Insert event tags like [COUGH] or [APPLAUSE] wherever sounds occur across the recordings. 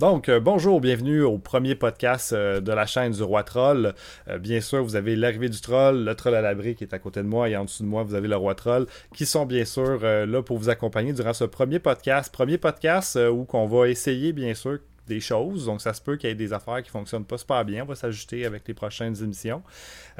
Donc, euh, bonjour, bienvenue au premier podcast euh, de la chaîne du Roi Troll. Euh, bien sûr, vous avez l'arrivée du troll, le troll à l'abri qui est à côté de moi et en dessous de moi, vous avez le Roi Troll qui sont bien sûr là pour vous accompagner durant ce premier podcast. Premier podcast où on va essayer, bien sûr, des choses. Donc, ça se peut qu'il y ait des affaires qui ne fonctionnent pas super bien. On va s'ajuster avec les prochaines émissions.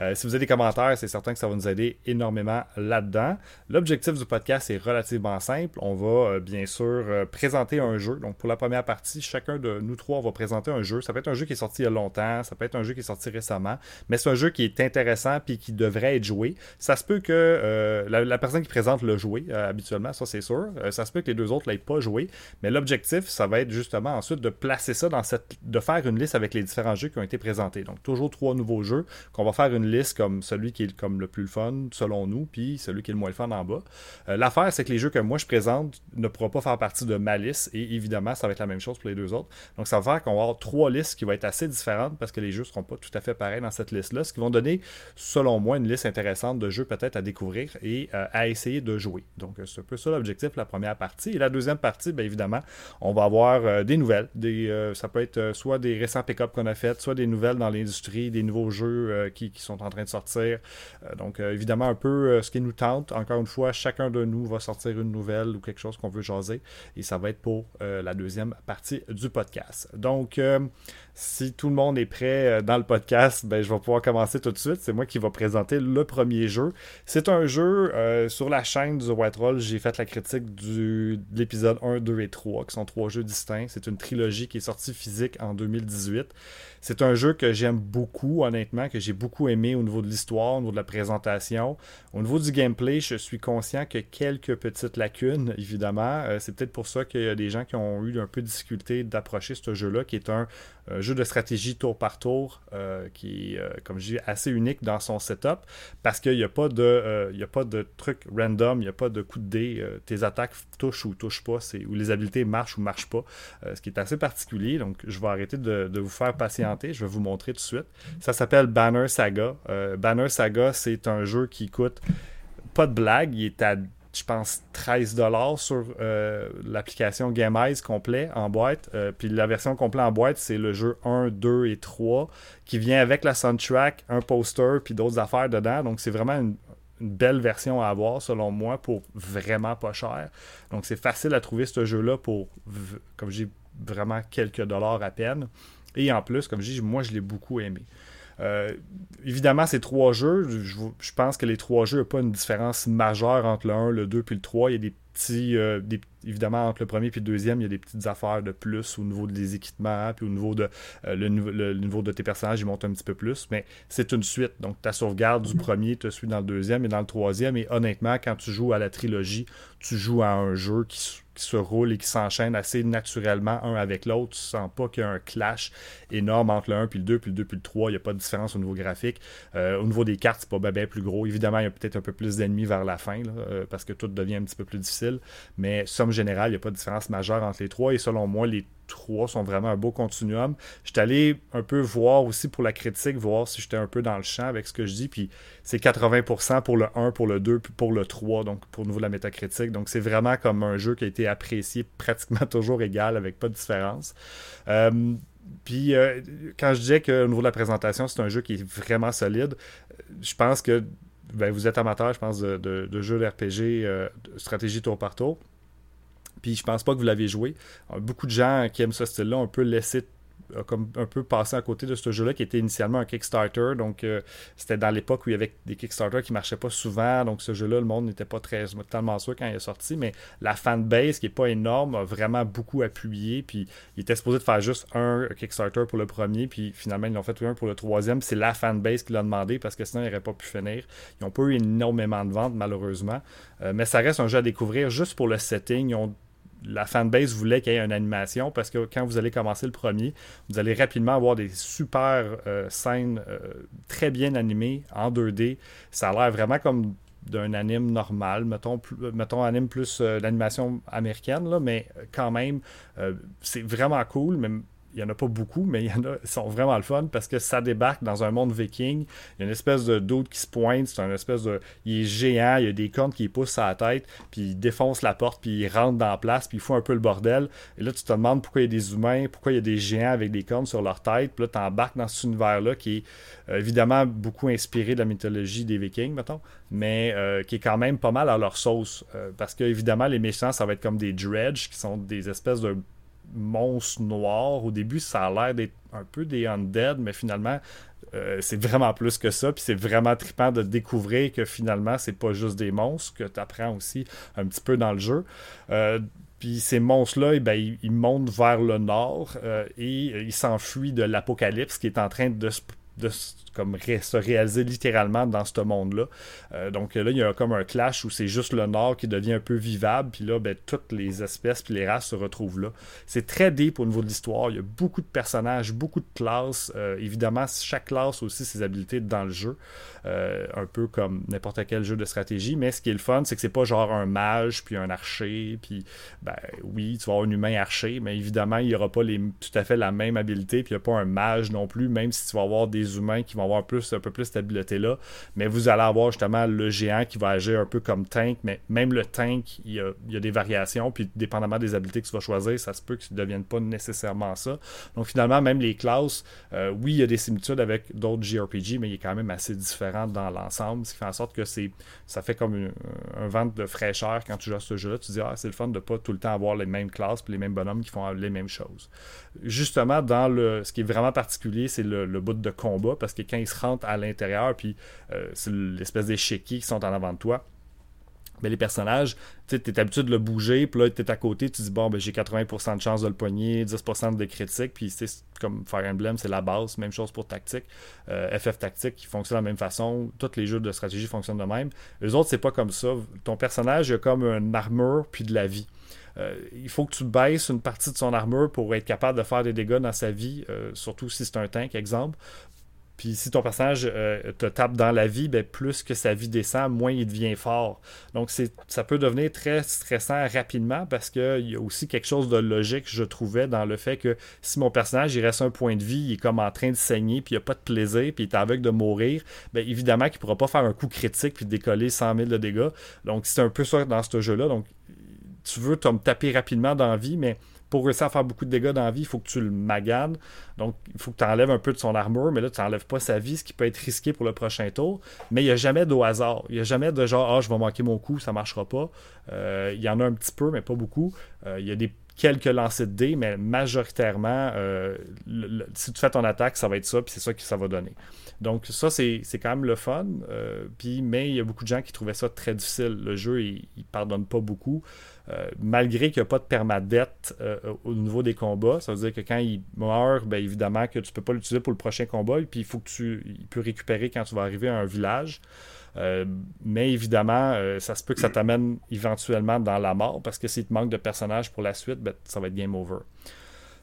Euh, si vous avez des commentaires, c'est certain que ça va nous aider énormément là-dedans. L'objectif du podcast est relativement simple. On va euh, bien sûr euh, présenter un jeu. Donc, pour la première partie, chacun de nous trois va présenter un jeu. Ça peut être un jeu qui est sorti il y a longtemps, ça peut être un jeu qui est sorti récemment, mais c'est un jeu qui est intéressant puis qui devrait être joué. Ça se peut que la, personne qui présente le jouer habituellement, ça c'est sûr. ça se peut que les deux autres ne l'aient pas joué, mais l'objectif, ça va être justement ensuite de placer ça dans cette. de faire une liste avec les différents jeux qui ont été présentés. Donc, toujours trois nouveaux jeux qu'on va faire une liste comme celui qui est comme le plus fun, selon nous, puis celui qui est le moins le fun en bas. Euh, l'affaire, c'est que les jeux que moi je présente ne pourront pas faire partie de ma liste, et évidemment, ça va être la même chose pour les deux autres. Donc, ça va faire qu'on va avoir trois listes qui vont être assez différentes parce que les jeux ne seront pas tout à fait pareils dans cette liste-là, ce qui vont donner, selon moi, une liste intéressante de jeux peut-être à découvrir et euh, à essayer de jouer. Donc, c'est un peu ça l'objectif, la première partie. Et la deuxième partie, bien évidemment, on va avoir euh, des nouvelles, des, euh, ça peut être euh, soit des récents pick-up qu'on a fait, soit des nouvelles dans l'industrie, des nouveaux jeux euh, qui, sont en train de sortir. donc, évidemment, un peu ce qui nous tente. Encore une fois, chacun de nous va sortir une nouvelle ou quelque chose qu'on veut jaser. Et ça va être pour la deuxième partie du podcast. Donc, si tout le monde est prêt dans le podcast, ben, je vais pouvoir commencer tout de suite. C'est moi qui vais présenter le premier jeu. C'est un jeu sur la chaîne du White Roll. J'ai fait la critique du, de l'épisode 1, 2 et 3, qui sont trois jeux distincts. C'est une trilogie qui est sortie physique en 2018. C'est un jeu que j'aime beaucoup, honnêtement, que j'ai beaucoup aimé au niveau de l'histoire, au niveau de la présentation. Au niveau du gameplay, je suis conscient que quelques petites lacunes, évidemment. Euh, c'est peut-être pour ça qu'il y a des gens qui ont eu un peu de difficulté d'approcher ce jeu-là, qui est un un jeu de stratégie tour par tour euh, qui est, euh, comme je dis, assez unique dans son setup parce qu'il n'y a, pas de, euh, a pas de truc random, il n'y a pas de coup de dé. tes attaques touchent ou touchent pas, ou les habiletés marchent ou marchent pas, ce qui est assez particulier. Donc, je vais arrêter de, de, vous faire patienter. Je vais vous montrer tout de suite. Ça s'appelle Banner Saga. Banner Saga, c'est un jeu qui coûte pas de blague, il est à je pense, 13 dollars sur euh, l'application GameEyes complet en boîte. Euh, puis la version complète en boîte, c'est le jeu 1, 2 et 3 qui vient avec la soundtrack, un poster, puis d'autres affaires dedans. Donc c'est vraiment une, belle version à avoir, selon moi, pour vraiment pas cher. Donc c'est facile à trouver ce jeu-là pour, comme j'ai vraiment quelques dollars à peine. Et en plus, comme je dis, moi je l'ai beaucoup aimé. Euh, évidemment, ces trois jeux, je, pense que les trois jeux n'ont pas une différence majeure entre le 1, le 2 puis le 3. Il y a des petits, euh, évidemment, entre le premier et le deuxième, il y a des petites affaires de plus au niveau des équipements, puis au niveau de euh, le, niveau de tes personnages, ils montent un petit peu plus, mais c'est une suite. Donc, ta sauvegarde du premier te suit dans le deuxième et dans le troisième. Et honnêtement, quand tu joues à la trilogie, tu joues à un jeu qui qui se roulent et qui s'enchaînent assez naturellement un avec l'autre. Tu sens pas qu'il y a un clash énorme entre le 1 puis le 2 puis le 2 puis le 3. Il n'y a pas de différence au niveau graphique. Euh, au niveau des cartes, c'est pas bien plus gros. Évidemment, il y a peut-être un peu plus d'ennemis vers la fin euh, parce que tout devient un petit peu plus difficile. Mais somme générale, il n'y a pas de différence majeure entre les trois. Et selon moi, les trois sont vraiment un beau continuum. J'étais allé un peu voir aussi pour la critique, voir si j'étais un peu dans le champ avec ce que je dis. Puis c'est 80% pour le 1, pour le 2, puis pour le 3, donc pour le niveau de la métacritique. Donc c'est vraiment comme un jeu qui a été apprécié [LAUGHS] pratiquement toujours égal, avec pas de différence. Euh, puis euh, quand je disais qu'au niveau de la présentation, c'est un jeu qui est vraiment solide, je pense que ben, vous êtes amateur, je pense, de, de, jeux d'RPG, euh, de stratégie tour par tour. Puis je pense pas que vous l'avez joué. Beaucoup de gens qui aiment ce style-là ont un peu laissé comme un peu passé à côté de ce jeu-là qui était initialement un Kickstarter. Donc, euh, c'était dans l'époque où il y avait des Kickstarter qui marchaient pas souvent. Donc, ce jeu-là, le monde n'était pas très totalement sûr quand il est sorti. Mais la fanbase, qui est pas énorme, a vraiment beaucoup appuyé. Puis, il était supposé de faire juste un Kickstarter pour le premier. Puis, finalement, ils l'ont fait un pour le troisième. C'est la fanbase qui l'a demandé parce que sinon, il n'aurait pas pu finir. Ils n'ont pas eu énormément de ventes, malheureusement. Euh, mais ça reste un jeu à découvrir juste pour le setting. Ils ont la fanbase voulait qu'il y ait une animation parce que quand vous allez commencer le premier, vous allez rapidement avoir des super euh, scènes euh, très bien animées en 2D. Ça a l'air vraiment comme d'un anime normal, mettons, mettons anime plus euh, l'animation américaine, mais quand même, c'est vraiment cool, il n'y en a pas beaucoup, mais il y en a, ils sont vraiment le fun parce que ça débarque dans un monde viking. Il y a une espèce de doute qui se pointe, c'est un espèce de. Il est géant, il y a des cornes qui poussent à la tête, puis il défonce la porte, puis il rentre dans la place, puis il fout un peu le bordel. Et là, tu te demandes pourquoi il y a des humains, pourquoi il y a des géants avec des cornes sur leur tête, puis là, tu embarques dans cet univers-là qui est euh, évidemment beaucoup inspiré de la mythologie des vikings, mettons, mais euh, qui est quand même pas mal à leur sauce. Euh, parce que, évidemment, les méchants, ça va être comme des dredge, qui sont des espèces de monstres noirs. Au début, ça a l'air d'être un peu des undead, mais finalement, c'est vraiment plus que ça. Puis c'est vraiment trippant de découvrir que finalement, c'est pas juste des monstres, que tu apprends aussi un petit peu dans le jeu. puis ces monstres-là, eh ben, ils, montent vers le nord et ils s'enfuient de l'apocalypse qui est en train de se de comme se réaliser littéralement dans ce monde-là. Euh, donc là, il y a comme un clash où c'est juste le nord qui devient un peu vivable, puis là, ben, toutes les espèces puis les races se retrouvent là. C'est très deep au niveau de l'histoire. Il y a beaucoup de personnages, beaucoup de classes. Euh, évidemment, chaque classe a aussi ses habiletés dans le jeu, euh, un peu comme n'importe quel jeu de stratégie. Mais ce qui est le fun, c'est que c'est pas genre un mage puis un archer, puis ben oui, tu vas avoir un humain archer, mais évidemment, il n'y aura pas les, tout à fait la même habileté, puis il n'y a pas un mage non plus, même si tu vas avoir des humains qui vont avoir plus, un peu plus cette habileté-là. Mais vous allez avoir justement le géant qui va agir un peu comme tank, mais même le tank, il y a, des variations, puis dépendamment des habiletés que tu vas choisir, ça se peut que ne deviennent pas nécessairement ça. Donc finalement, même les classes, euh, oui, il y a des similitudes avec d'autres JRPG, mais il est quand même assez différent dans l'ensemble, ce qui fait en sorte que c'est ça fait comme un vent de fraîcheur quand tu joues à ce jeu-là. Tu dis, ah, c'est le fun de pas tout le temps avoir les mêmes classes puis les mêmes bonhommes qui font les mêmes choses. Justement, dans le ce qui est vraiment particulier, c'est le, le bout de combat, parce que quand se rentrent à l'intérieur, puis euh, c'est l'espèce d'échiquier qui sont en avant de toi. Mais les personnages, tu es habitué de le bouger, puis là, tu es à côté, tu dis, bon, ben, j'ai 80% de chance de le poigner, 10% de critique, puis c'est comme Fire Emblem, c'est la base, même chose pour Tactique. FF euh, Tactique, qui fonctionne de la même façon, tous les jeux de stratégie fonctionnent de même. Les autres, c'est pas comme ça. Ton personnage a comme une armure, puis de la vie. Euh, il faut que tu baisses une partie de son armure pour être capable de faire des dégâts dans sa vie, surtout si c'est un tank, exemple, puis si ton personnage euh, te tape dans la vie, ben, plus que sa vie descend, moins il devient fort. Donc ça peut devenir très stressant rapidement parce qu'il y a aussi quelque chose de logique, je trouvais, dans le fait que si mon personnage il reste un point de vie, il est comme en train de saigner, puis il n'y a pas de plaisir, puis il est aveugle de mourir, bien évidemment qu'il ne pourra pas faire un coup critique puis décoller 100 000 de dégâts. Donc c'est un peu ça dans ce jeu-là. Donc tu veux te taper rapidement dans la vie, mais pour réussir à faire beaucoup de dégâts dans la vie, il faut que tu le maganes. Donc, il faut que tu enlèves un peu de son armure, mais là, tu n'enlèves pas sa vie, ce qui peut être risqué pour le prochain tour. Mais il n'y a jamais de hasard. Il n'y a jamais de genre, ah, je vais manquer mon coup, ça ne marchera pas. Euh, il y en a un petit peu, mais pas beaucoup. Euh, il y a des quelques lancers de dés, mais majoritairement, euh, si tu fais ton attaque, ça va être ça, puis c'est ça que ça va donner. Donc ça, c'est quand même le fun. mais il y a beaucoup de gens qui trouvaient ça très difficile. Le jeu, il ne pardonne pas beaucoup. Euh, malgré qu'il n'y a pas de permadette euh, au niveau des combats. Ça veut dire que quand il meurt, bien évidemment que tu ne peux pas l'utiliser pour le prochain combat, et puis il faut que tu il récupérer quand tu vas arriver à un village. Euh, mais évidemment, ça se peut que ça t'amène éventuellement dans la mort, parce que s'il te manque de personnages pour la suite, ben, ça va être game over.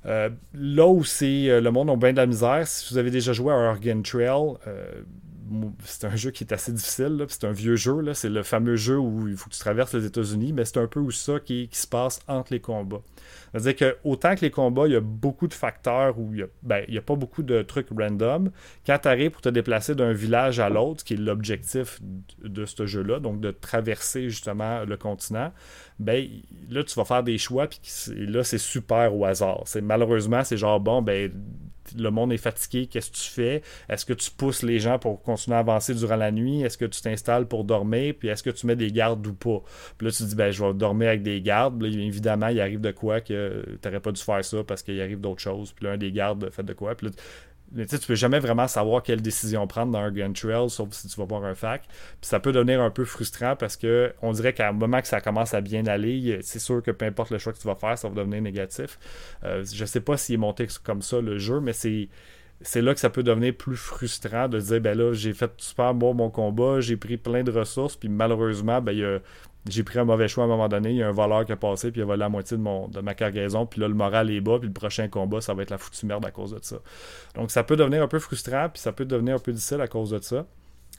là où c'est le monde a bien de la misère, si vous avez déjà joué à Organ Trail, c'est un jeu qui est assez difficile. C'est un vieux jeu. C'est le fameux jeu où il faut que tu traverses les États-Unis, mais c'est un peu où ça qui, se passe entre les combats. C'est-à-dire que autant que les combats, il y a beaucoup de facteurs où il n'y a, ben, a, pas beaucoup de trucs random. Quand tu arrives pour te déplacer d'un village à l'autre, qui est l'objectif de ce jeu-là, donc de traverser justement le continent, ben là, tu vas faire des choix, puis là, c'est super au hasard. C'est Malheureusement, c'est genre, bon, ben le monde est fatigué, qu'est-ce que tu fais? Est-ce que tu pousses les gens pour continuer à avancer durant la nuit? Est-ce que tu t'installes pour dormir? Puis est-ce que tu mets des gardes ou pas? Puis là, tu dis, ben, je vais dormir avec des gardes. évidemment, il arrive de quoi que tu n'aurais pas dû faire ça parce qu'il arrive d'autres choses. Puis là, un des gardes fait de quoi? Puis là, mais tu peux jamais vraiment savoir quelle décision prendre dans un gun trail, sauf si tu vas voir un fac. Puis ça peut devenir un peu frustrant parce que on dirait qu'à un moment que ça commence à bien aller, c'est sûr que peu importe le choix que tu vas faire, ça va devenir négatif. Euh, je sais pas s'il est monté comme ça le jeu, mais c'est c'est là que ça peut devenir plus frustrant de dire ben là j'ai fait super bon mon combat, j'ai pris plein de ressources, puis malheureusement ben il y a j'ai pris un mauvais choix à un moment donné, il y a un voleur qui a passé, puis il a volé la moitié de, de ma cargaison, puis là, le moral est bas, puis le prochain combat, ça va être la foutue merde à cause de ça. Donc, ça peut devenir un peu frustrant, puis ça peut devenir un peu difficile à cause de ça.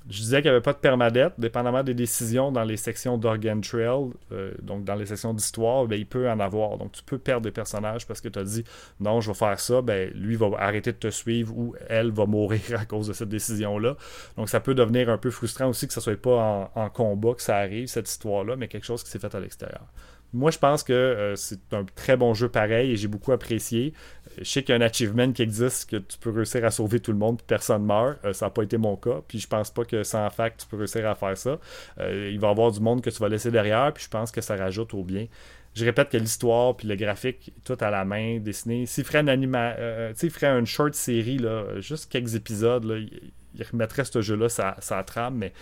Je disais qu'il n'y avait pas de permadette, dépendamment des décisions dans les sections d'Organ Trail, euh, donc dans les sections d'histoire, ben, il peut en avoir. Donc tu peux perdre des personnages parce que tu as dit non, je vais faire ça, ben, lui va arrêter de te suivre ou elle va mourir [LAUGHS] à cause de cette décision-là. Donc ça peut devenir un peu frustrant aussi que ça ne soit pas en, combat que ça arrive, cette histoire-là, mais quelque chose qui s'est fait à l'extérieur. Moi, je pense que euh, c'est un très bon jeu pareil et j'ai beaucoup apprécié. Je sais qu'il y a un achievement qui existe que tu peux réussir à sauver tout le monde et personne meurt. Euh, ça n'a pas été mon cas. Puis je pense pas que sans fac, tu peux réussir à faire ça. Euh, il va y avoir du monde que tu vas laisser derrière. Puis je pense que ça rajoute au bien. Je répète que l'histoire puis le graphique, tout à la main, dessiné. S'il ferait anima... ferait une short série, là, juste quelques épisodes, là, il remettrait ce jeu-là ça, ça trame, mais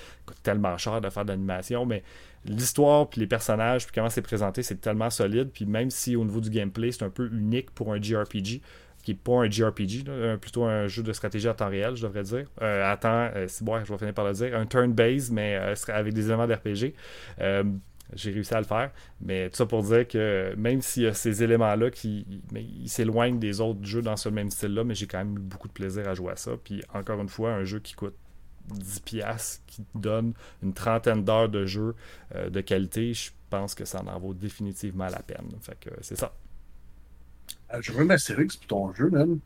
tellement cher de faire de l'animation. Mais l'histoire, puis les personnages, puis comment c'est présenté, c'est tellement solide. Puis même si au niveau du gameplay, c'est un peu unique pour un JRPG, qui n'est pas un JRPG, plutôt un jeu de stratégie à temps réel, je devrais dire. Euh, à temps, euh, c'est bon, je vais finir par le dire. Un turn-based, mais euh, avec des éléments d'RPG. J'ai réussi à le faire. Mais tout ça pour dire que même s'il y a ces éléments-là qui s'éloignent des autres jeux dans ce même style-là, mais j'ai quand même eu beaucoup de plaisir à jouer à ça. Puis encore une fois, un jeu qui coûte 10 pièces qui donne une trentaine d'heures de jeu euh, de qualité, je pense que ça en vaut définitivement la peine. Fait que c'est ça. Euh, je veux Astérix pour ton jeu, même.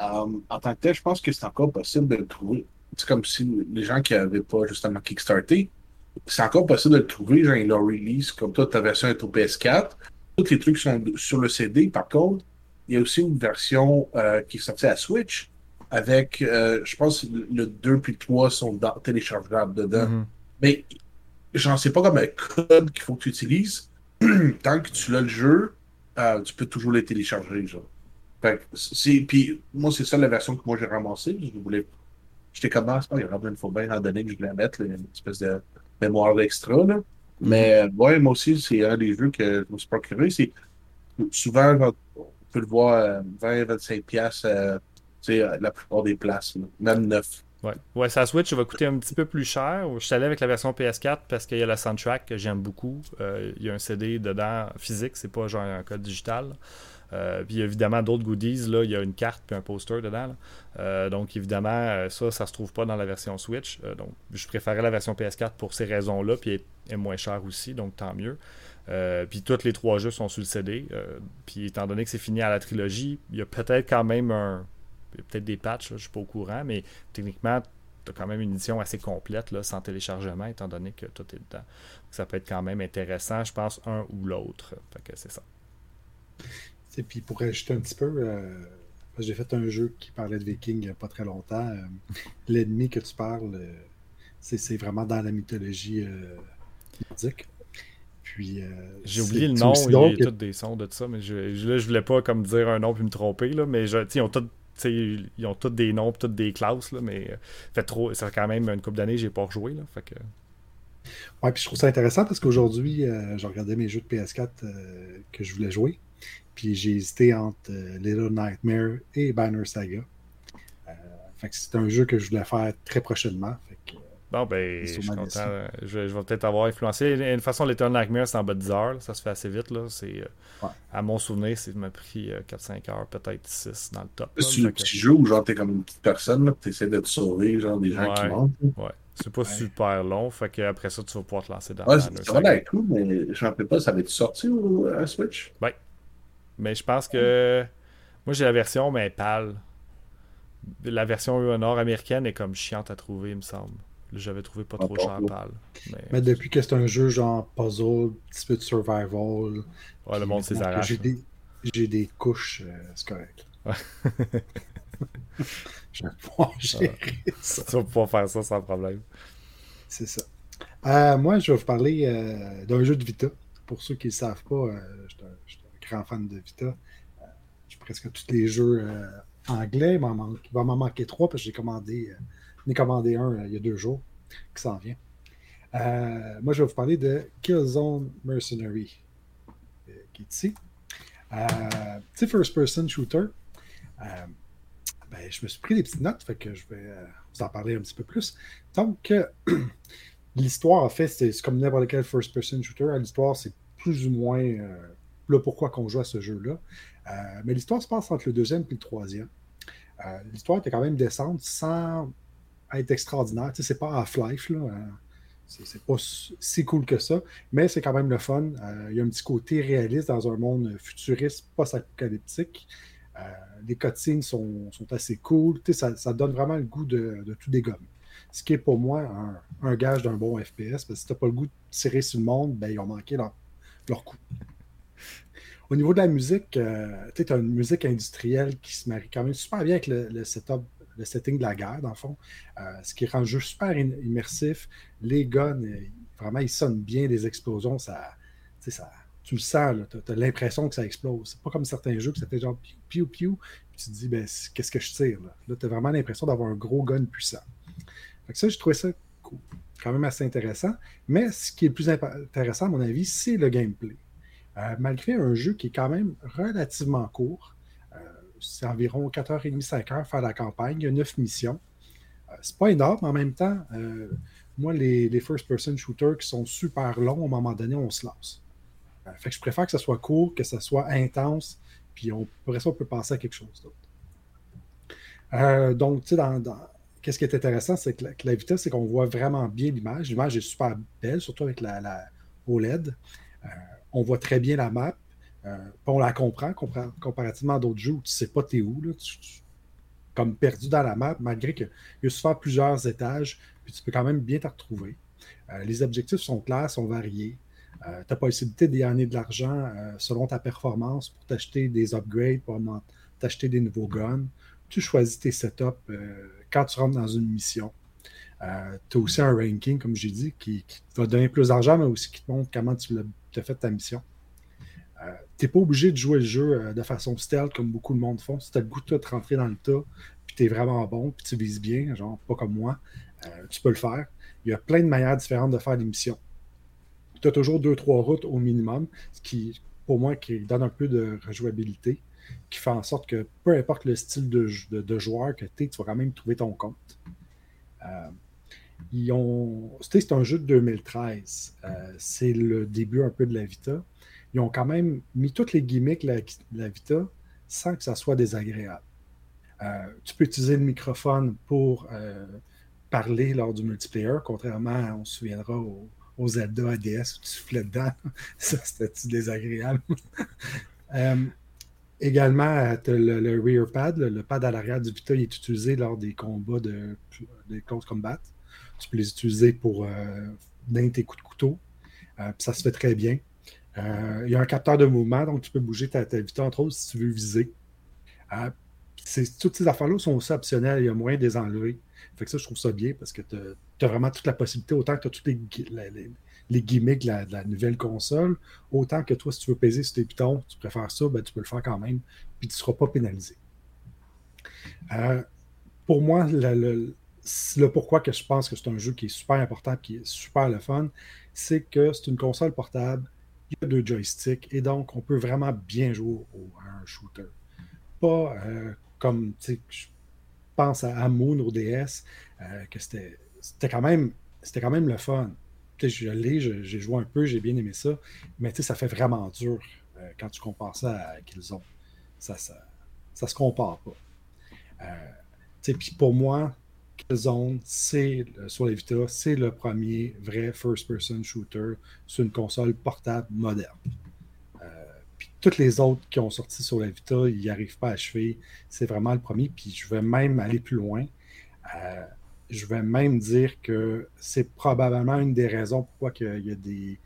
Euh, en tant que tel, je pense que c'est encore possible de le trouver. C'est comme si les gens qui n'avaient pas justement Kickstarté, c'est encore possible de le trouver. Genre, ils l'ont release, comme toi, ta version est au PS4. Tous les trucs sont sur le CD. Par contre, il y a aussi une version qui est sortie à Switch avec, euh, je pense, le 2 puis le 3 sont téléchargeables dedans. Mm-hmm. Mais j'en sais pas comme un code qu'il faut que tu utilises. [CLEARS THROAT] Tant que tu as le jeu, euh, tu peux toujours les télécharger. Genre. puis moi, c'est ça la version que moi j'ai ramassée. Je voulais. J'étais comme, ah, il y a faut bien en donner que je voulais mettre, une espèce de mémoire extra. Là. Mm-hmm. Mais ouais, moi aussi, c'est un des jeux que je me suis procuré. Souvent, on peut le voir 20-25$ euh, sais, euh, la plupart des places, même neuf. Ouais. ouais, sa Switch va coûter un petit peu plus cher. Je suis allé avec la version PS4 parce qu'il y a la soundtrack que j'aime beaucoup. Euh, il y a un CD dedans physique, c'est pas genre un code digital. Euh, puis évidemment d'autres goodies, là, il y a une carte puis un poster dedans. donc évidemment, ça, ça se trouve pas dans la version Switch. donc je préférais la version PS4 pour ces raisons-là, puis elle est moins cher aussi, donc tant mieux. puis tous les trois jeux sont sur le CD. puis étant donné que c'est fini à la trilogie, il y a peut-être quand même un, peut-être des patchs, je ne suis pas au courant, mais techniquement, tu as quand même une édition assez complète, là, sans téléchargement, étant donné que tout est dedans. Ça peut être quand même intéressant, je pense, un ou l'autre. c'est ça. Et puis pour ajouter un petit peu, euh, j'ai fait un jeu qui parlait de Viking il n'y a pas très longtemps. Euh, l'ennemi que tu parles, euh, c'est vraiment dans la mythologie nordique. Puis, J'ai oublié le nom, il y a tous des sons de ça, mais je, ne je voulais pas comme dire un nom puis me tromper, là, mais je, ils ont tous ils ont tous des noms, toutes des classes, là, mais fait trop, ça fait quand même une couple d'années que j'ai pas rejoué. Là, fait que... Ouais, puis je trouve ça intéressant parce qu'aujourd'hui, j'ai regardé mes jeux de PS4 euh, que je voulais jouer. Puis j'ai hésité entre Little Nightmare et Banner Saga. fait que c'est un jeu que je voulais faire très prochainement. Fait que, Bon, ben, je suis content. Je, vais peut-être avoir influencé. De toute façon, l'Eternal Nightmare, c'est en bas de 10 heures. Ça se fait assez vite. Là. C'est, euh, À mon souvenir, ça m'a pris 4-5 euh, heures, peut-être 6 dans le top. C'est un petit jeu où genre t'es comme une petite personne, tu essaies de te sauver, genre des gens qui montent. Ouais. C'est pas super long, fait qu'après ça, tu vas pouvoir te lancer dans ouais, C'est vrai avec tout, mais je ne rappelle pas, ça va être sorti à Switch? Oui. Mais je pense que. Moi, j'ai la version, mais pâle. La version nord-américaine est comme chiante à trouver, il me semble. J'avais trouvé pas trop cher pâle. Mais... depuis que c'est un jeu genre puzzle, un petit peu de survival. Ouais, le monde s'est arraché. J'ai des, couches, euh, c'est correct. [LAUGHS] je vais pouvoir gérer ça. Tu vas pouvoir faire ça sans problème. C'est ça. Euh, moi, je vais vous parler euh, d'un jeu de Vita. Pour ceux qui ne le savent pas, je suis un, grand fan de Vita. j'ai presque tous les jeux anglais. Il, va m'en manquer trois parce que j'ai commandé J'en ai commandé un euh, il y a deux jours qui s'en vient. Euh, moi, je vais vous parler de Killzone Mercenary, euh, qui est ici. petit first-person shooter. Ben, je me suis pris des petites notes, fait que je vais vous en parler un petit peu plus. Donc, [CLEARS THROAT] l'histoire, en fait, c'est comme n'importe quel first-person shooter. L'histoire, c'est plus ou moins pourquoi qu'on joue à ce jeu-là. mais l'histoire se passe entre le deuxième et le troisième. l'histoire était quand même décente sans être extraordinaire. Tu sais, c'est pas Half-Life, là. Hein. C'est pas si cool que ça, mais c'est quand même le fun. Euh, il y a un petit côté réaliste dans un monde futuriste, post-apocalyptique. Euh, les cutscenes sont, assez cool. Ça, donne vraiment le goût de, tout dégommer. Ce qui est pour moi un, gage d'un bon FPS, parce que si tu n'as pas le goût de tirer sur le monde, ben, ils ont manqué leur coup. Au niveau de la musique, euh, tu as une musique industrielle qui se marie quand même super bien avec le, setup, le setting de la guerre, dans le fond. Euh, ce qui rend le jeu super immersif. Les guns, euh, vraiment, ils sonnent bien, les explosions, ça, ça, tu le sens, tu as, l'impression que ça explose. C'est pas comme certains jeux que c'était genre piou piou, tu te dis, ben, qu'est-ce que je tire là? Tu as vraiment l'impression d'avoir un gros gun puissant. Fait ça, je trouvais ça quand même assez intéressant. Mais ce qui est le plus intéressant, à mon avis, c'est le gameplay. Euh, malgré un jeu qui est quand même relativement court, euh, c'est environ 4h30, 5h faire la campagne, il y a 9 missions. Euh, c'est pas énorme, mais en même temps, moi, les, first-person shooters qui sont super longs, à un moment donné, on se lance. fait que je préfère que ça soit court, que ça soit intense, puis on, après ça, on peut passer à quelque chose d'autre. donc, tu sais, dans, qu'est-ce qui est intéressant, c'est que la, vitesse, c'est qu'on voit vraiment bien l'image. L'image est super belle, surtout avec la OLED on voit très bien la map. Euh, on la comprend comparativement à d'autres jeux où tu ne sais pas t'es où. Là, comme perdu dans la map, malgré qu'il y a souvent plusieurs étages, puis tu peux quand même bien te retrouver. Euh, les objectifs sont clairs, sont variés. Euh, tu as possibilité d'y gagner de l'argent selon ta performance pour t'acheter des upgrades, pour t'acheter des nouveaux guns. Tu choisis tes setups quand tu rentres dans une mission. tu as aussi un ranking, comme j'ai dit, qui, qui, va donner plus d'argent, mais aussi qui te montre comment tu l'as tu as fait ta mission. Euh, tu n'es pas obligé de jouer le jeu euh, de façon stealth comme beaucoup de monde font. Si tu as le goût de te rentrer dans le tas, puis tu es vraiment bon, puis tu vises bien, genre pas comme moi, euh, tu peux le faire. Il y a plein de manières différentes de faire des missions. Tu as toujours deux, trois routes au minimum, ce qui, pour moi, qui donne un peu de rejouabilité, qui fait en sorte que peu importe le style de, de, joueur que tu es, tu vas quand même trouver ton compte. Ils ont. C'est un jeu de 2013. Euh, c'est le début un peu de la Vita. Ils ont quand même mis toutes les gimmicks de la, Vita sans que ça soit désagréable. Euh, tu peux utiliser le microphone pour euh, parler lors du multiplayer, contrairement, on se souviendra, au, au Zelda ADS où tu soufflais dedans. [LAUGHS] ça, c'était désagréable? [LAUGHS] également, le, rear pad, le, pad à l'arrière du Vita, il est utilisé lors des combats de, de close combat. Tu peux les utiliser pour euh, donner tes coups de couteau. Euh, ça se fait très bien. Euh, il y a un capteur de mouvement, donc tu peux bouger ta, ta vitesse, entre autres, si tu veux viser. toutes ces affaires-là sont aussi optionnelles. Il y a moyen de les enlever. Fait que ça, je trouve ça bien parce que tu as, vraiment toute la possibilité, autant que tu as tous les, gimmicks de la, nouvelle console, autant que toi, si tu veux peser sur tes pitons, tu préfères ça, ben, tu peux le faire quand même, puis tu ne seras pas pénalisé. pour moi, le, le pourquoi que je pense que c'est un jeu qui est super important, qui est super le fun, c'est que c'est une console portable, il y a deux joysticks, et donc on peut vraiment bien jouer à un shooter. Pas euh, comme, tu sais, je pense à, Moon au DS, euh, que c'était quand même quand même le fun. Je l'ai, j'ai joué un peu, j'ai bien aimé ça, mais ça fait vraiment dur euh, quand tu compares ça à qu'ils ont. Ça, ça, ça se compare pas. Puis pour moi, Zone, c'est sur les Vita, c'est le premier vrai first-person shooter sur une console portable moderne. Euh, puis toutes les autres qui ont sorti sur la Vita, ils n'y arrivent pas à achever. C'est vraiment le premier. Puis je vais même aller plus loin. Euh, je vais même dire que c'est probablement une des raisons pourquoi il y a des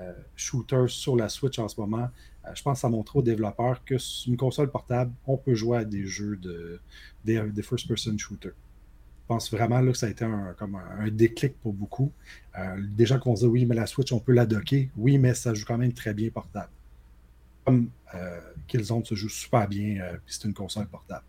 euh, shooters sur la Switch en ce moment. je pense que ça montre aux développeurs que sur une console portable, on peut jouer à des jeux de first-person shooters. Pense vraiment là, que ça a été un, comme un, déclic pour beaucoup. Euh, des gens qui vont dire oui, mais la Switch, on peut la docker. Oui, mais ça joue quand même très bien portable. Comme euh, Killzone se joue super bien, euh, puis c'est une console portable.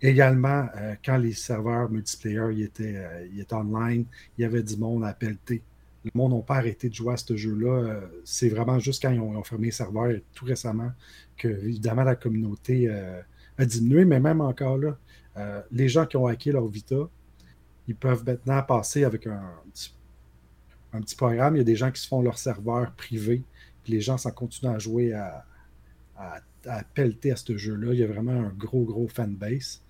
Également, euh, quand les serveurs multiplayer ils étaient, online, il y avait du monde à pelleter. Le monde n'a pas arrêté de jouer à ce jeu-là. c'est vraiment juste quand ils ont, fermé les serveurs tout récemment que, évidemment, la communauté a diminué, mais même encore là, euh, les gens qui ont hacké leur Vita, ils peuvent maintenant passer avec un, petit, programme. Il y a des gens qui se font leur serveur privé, puis les gens s'en continuent à jouer à, à, pelleter à ce jeu-là. Il y a vraiment un gros, gros fanbase.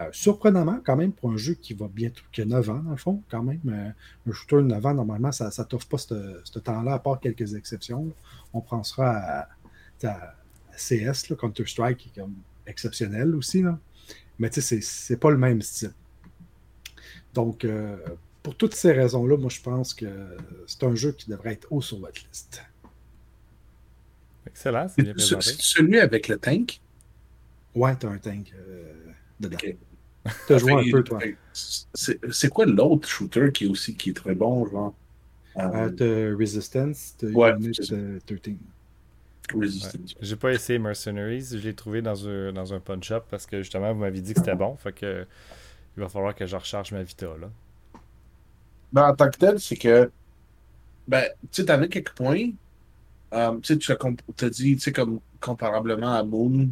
Euh, surprenamment, quand même, pour un jeu qui va bientôt, qui a 9 ans, dans le fond, quand même. Euh, un shooter de 9 ans, normalement, ça ne t'offre pas ce temps-là, à part quelques exceptions. On pensera à, CS, Counter-Strike, qui est comme exceptionnel aussi. Là. Mais tu sais, c'est pas le même style. Donc, euh, pour toutes ces raisons-là, moi, je pense que c'est un jeu qui devrait être haut sur votre liste. Excellent, c'est bien présenté. Celui avec le tank? Ouais, t'as un tank dedans. T'as joué un peu, toi. C'est quoi l'autre shooter qui est aussi qui est très bon, genre? Euh, t'as Resistance, t'as ouais, Unit 13. J'ai pas essayé Mercenaries, je l'ai trouvé dans un, dans un punch-up parce que justement, vous m'avez dit que c'était bon. Fait que il va falloir que je recharge ma Vita, là. Ben, en tant que tel, c'est que. Ben, tu sais, t'avais quelques points. Um, tu sais, tu as dit, tu sais, comme comparablement à Moon.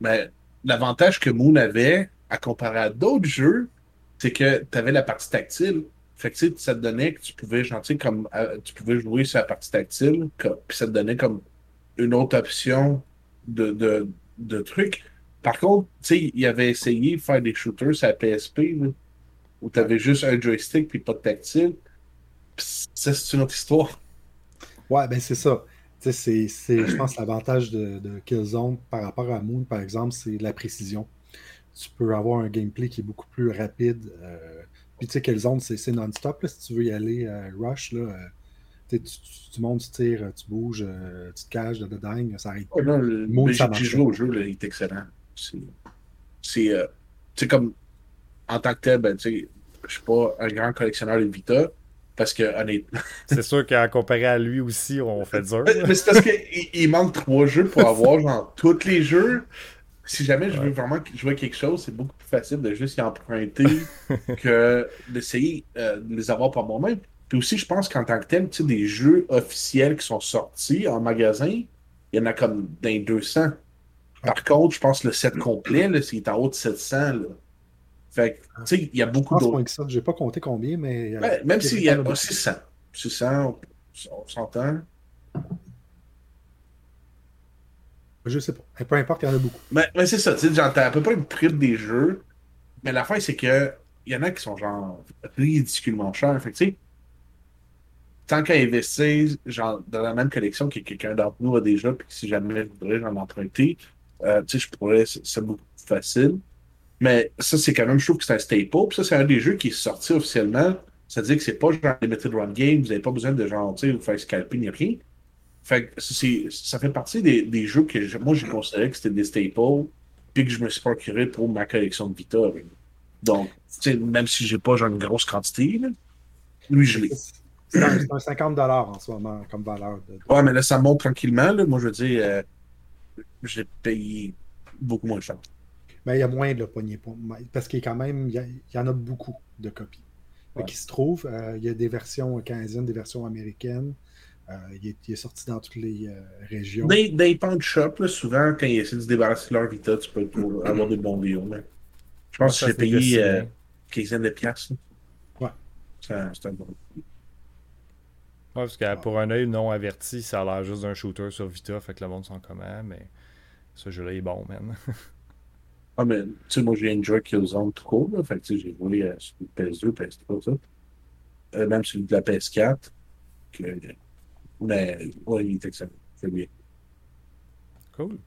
Mais l'avantage que Moon avait, à comparer à d'autres jeux, c'est que tu avais la partie tactile. Fait que ça te donnait que tu pouvais, genre, comme euh, tu pouvais jouer sur la partie tactile, puis ça te donnait comme une autre option de, de, de trucs. Par contre, tu sais, il avait essayé de faire des shooters sur la PSP, où tu avais juste un joystick puis pas de tactile. ça, c'est une autre histoire. Ouais, ben c'est ça. C'est, je pense, l'avantage de, de Killzone par rapport à Moon, par exemple, c'est la précision tu peux avoir un gameplay qui est beaucoup plus rapide. Euh, puis tu sais, quelle zone, c'est non-stop. Si tu veux y aller euh, rush, là, euh, tu, tu, montes, tu tires, tu bouges, tu te caches de dingue, ça arrive. Oh, non, J'ai joué au jeu, là, il est excellent. C'est comme, en tant que tel, ben, je ne suis pas un grand collectionneur de Vita. Parce que, honnêtement. [LAUGHS] c'est sûr qu'à comparer à lui aussi, on [LAUGHS] fait dur. Mais c'est parce qu'il il manque trois jeux pour avoir genre tous les jeux si jamais je veux vraiment jouer quelque chose, c'est beaucoup plus facile de juste y emprunter [LAUGHS] que d'essayer euh, de les avoir par moi-même. Puis aussi, je pense qu'en tant que tel, tu sais, des jeux officiels qui sont sortis en magasin, il y en a comme dans 200. Par contre, je pense que le set complet, là, c'est en haut de 700. Là. Fait que, tu sais, il y a beaucoup d'autres. Je n'ai pas compté combien, mais. même s'il y a pas 600. 600, on s'entend. Je sais pas. Peu importe, il y en a beaucoup. Mais, mais c'est ça, tu sais, genre, t'as à peu près une prime des jeux. Mais la fin, c'est que il y en a qui sont genre ridiculement chers. Fait que, tu sais, tant qu'à investir, genre, dans la même collection que quelqu'un d'entre nous a déjà, puis que si jamais je voudrais en emprunter, euh, je pourrais, c'est beaucoup plus facile. Mais ça, c'est quand même, je trouve que c'est un staple. Puis ça, c'est un des jeux qui est sorti officiellement. Ça veut dire que c'est pas genre limited run game, vous n'avez pas besoin de genre, tu vous faire scalper ni rien. Fait ça fait partie des, jeux que moi j'ai considéré que c'était des staples, puis que je me suis procuré pour ma collection de Vita. Donc, même si j'ai pas une grosse quantité, lui je l'ai. C'est un, 50 en ce moment comme valeur. De... Ouais, mais là, ça monte tranquillement. Moi, je veux dire, euh, j'ai payé beaucoup moins cher. Mais il y a moins de poignées parce qu'il y quand même, il y, en a beaucoup de copies. Qui se trouvent, euh, il y a des versions canadiennes, des versions américaines. Euh, il, est, sorti dans toutes les euh, régions. Dans, dans les pawn shops, souvent, quand ils essaient de se débarrasser de leur Vita, tu peux [CLEARS THROAT] avoir des bons deals. Je pense que j'ai payé euh, quinzaine de piastres. Ouais. C'est un bon. Ouais, parce que pour un œil non averti, ça a l'air juste d'un shooter sur Vita, fait que le monde s'en commun, mais ce jeu-là est bon, man. [LAUGHS] ah, mais tu sais, moi j'ai enjoy Killzone tout court, là, fait que j'ai joué sur PS2, PS3, ça. même sur la PS4. Que, mais ouais, il est excellent. C'est bien. Cool.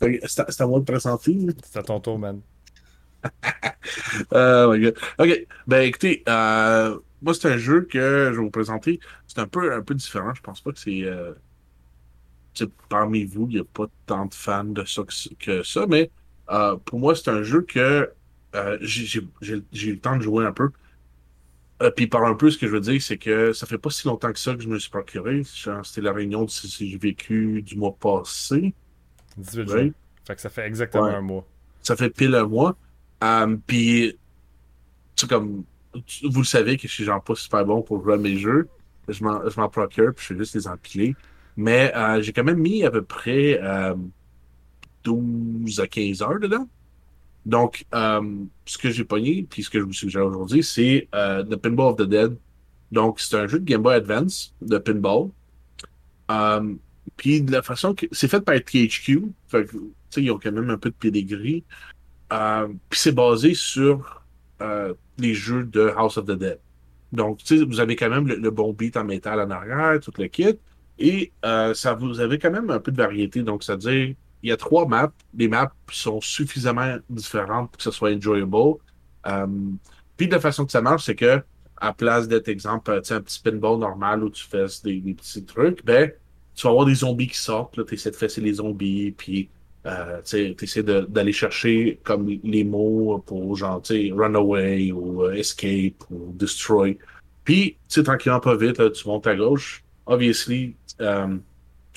C'est à moi de présenter. C'est à ton tour, man. oh [LAUGHS] my God. OK. Ben écoutez, euh, moi, c'est un jeu que je vais vous présenter. C'est un peu, un peu différent. Je pense pas que c'est. Euh, parmi vous, il n'y a pas tant de fans de ça que, ça, mais euh, pour moi, c'est un jeu que euh, j'ai eu le temps de jouer un peu. Euh, puis par un peu, ce que je veux dire, c'est que ça fait pas si longtemps que ça que je me suis procuré. C'était la réunion de vécu du mois passé. 18 jours. Fait que ça fait exactement un mois. Ça fait pile un mois. Um, puis, tu comme, vous le savez que je suis genre pas super bon pour jouer à mes jeux. Je m'en procure, puis je fais juste les empiler. Mais euh, j'ai quand même mis à peu près 12 à 15 heures dedans. Donc, euh, ce que j'ai pogné, puis ce que je vous suggère aujourd'hui, c'est euh, The Pinball of the Dead. Donc, c'est un jeu de Game Boy Advance de pinball. Euh, puis de la façon que c'est fait par THQ, fait que, ils ont quand même un peu de. Euh, puis c'est basé sur euh, les jeux de House of the Dead. Donc, tu vous avez quand même le, bon beat en métal en arrière, tout le kit. Et euh, ça vous avez quand même un peu de variété. Donc, c'est-à-dire, il y a trois maps. Les maps sont suffisamment différentes pour que ce soit enjoyable. Euh, puis la façon que ça marche, c'est que à place d'être, exemple, un petit pinball normal où tu fais des, petits trucs, ben, tu vas avoir des zombies qui sortent, tu essaies de fesser les zombies, puis euh, tu essaies d'aller chercher comme les mots pour genre, tu sais, runaway ou euh, escape ou destroy. Puis, tu sais, tranquillement, pas vite, là, tu montes à gauche. Obviously, euh,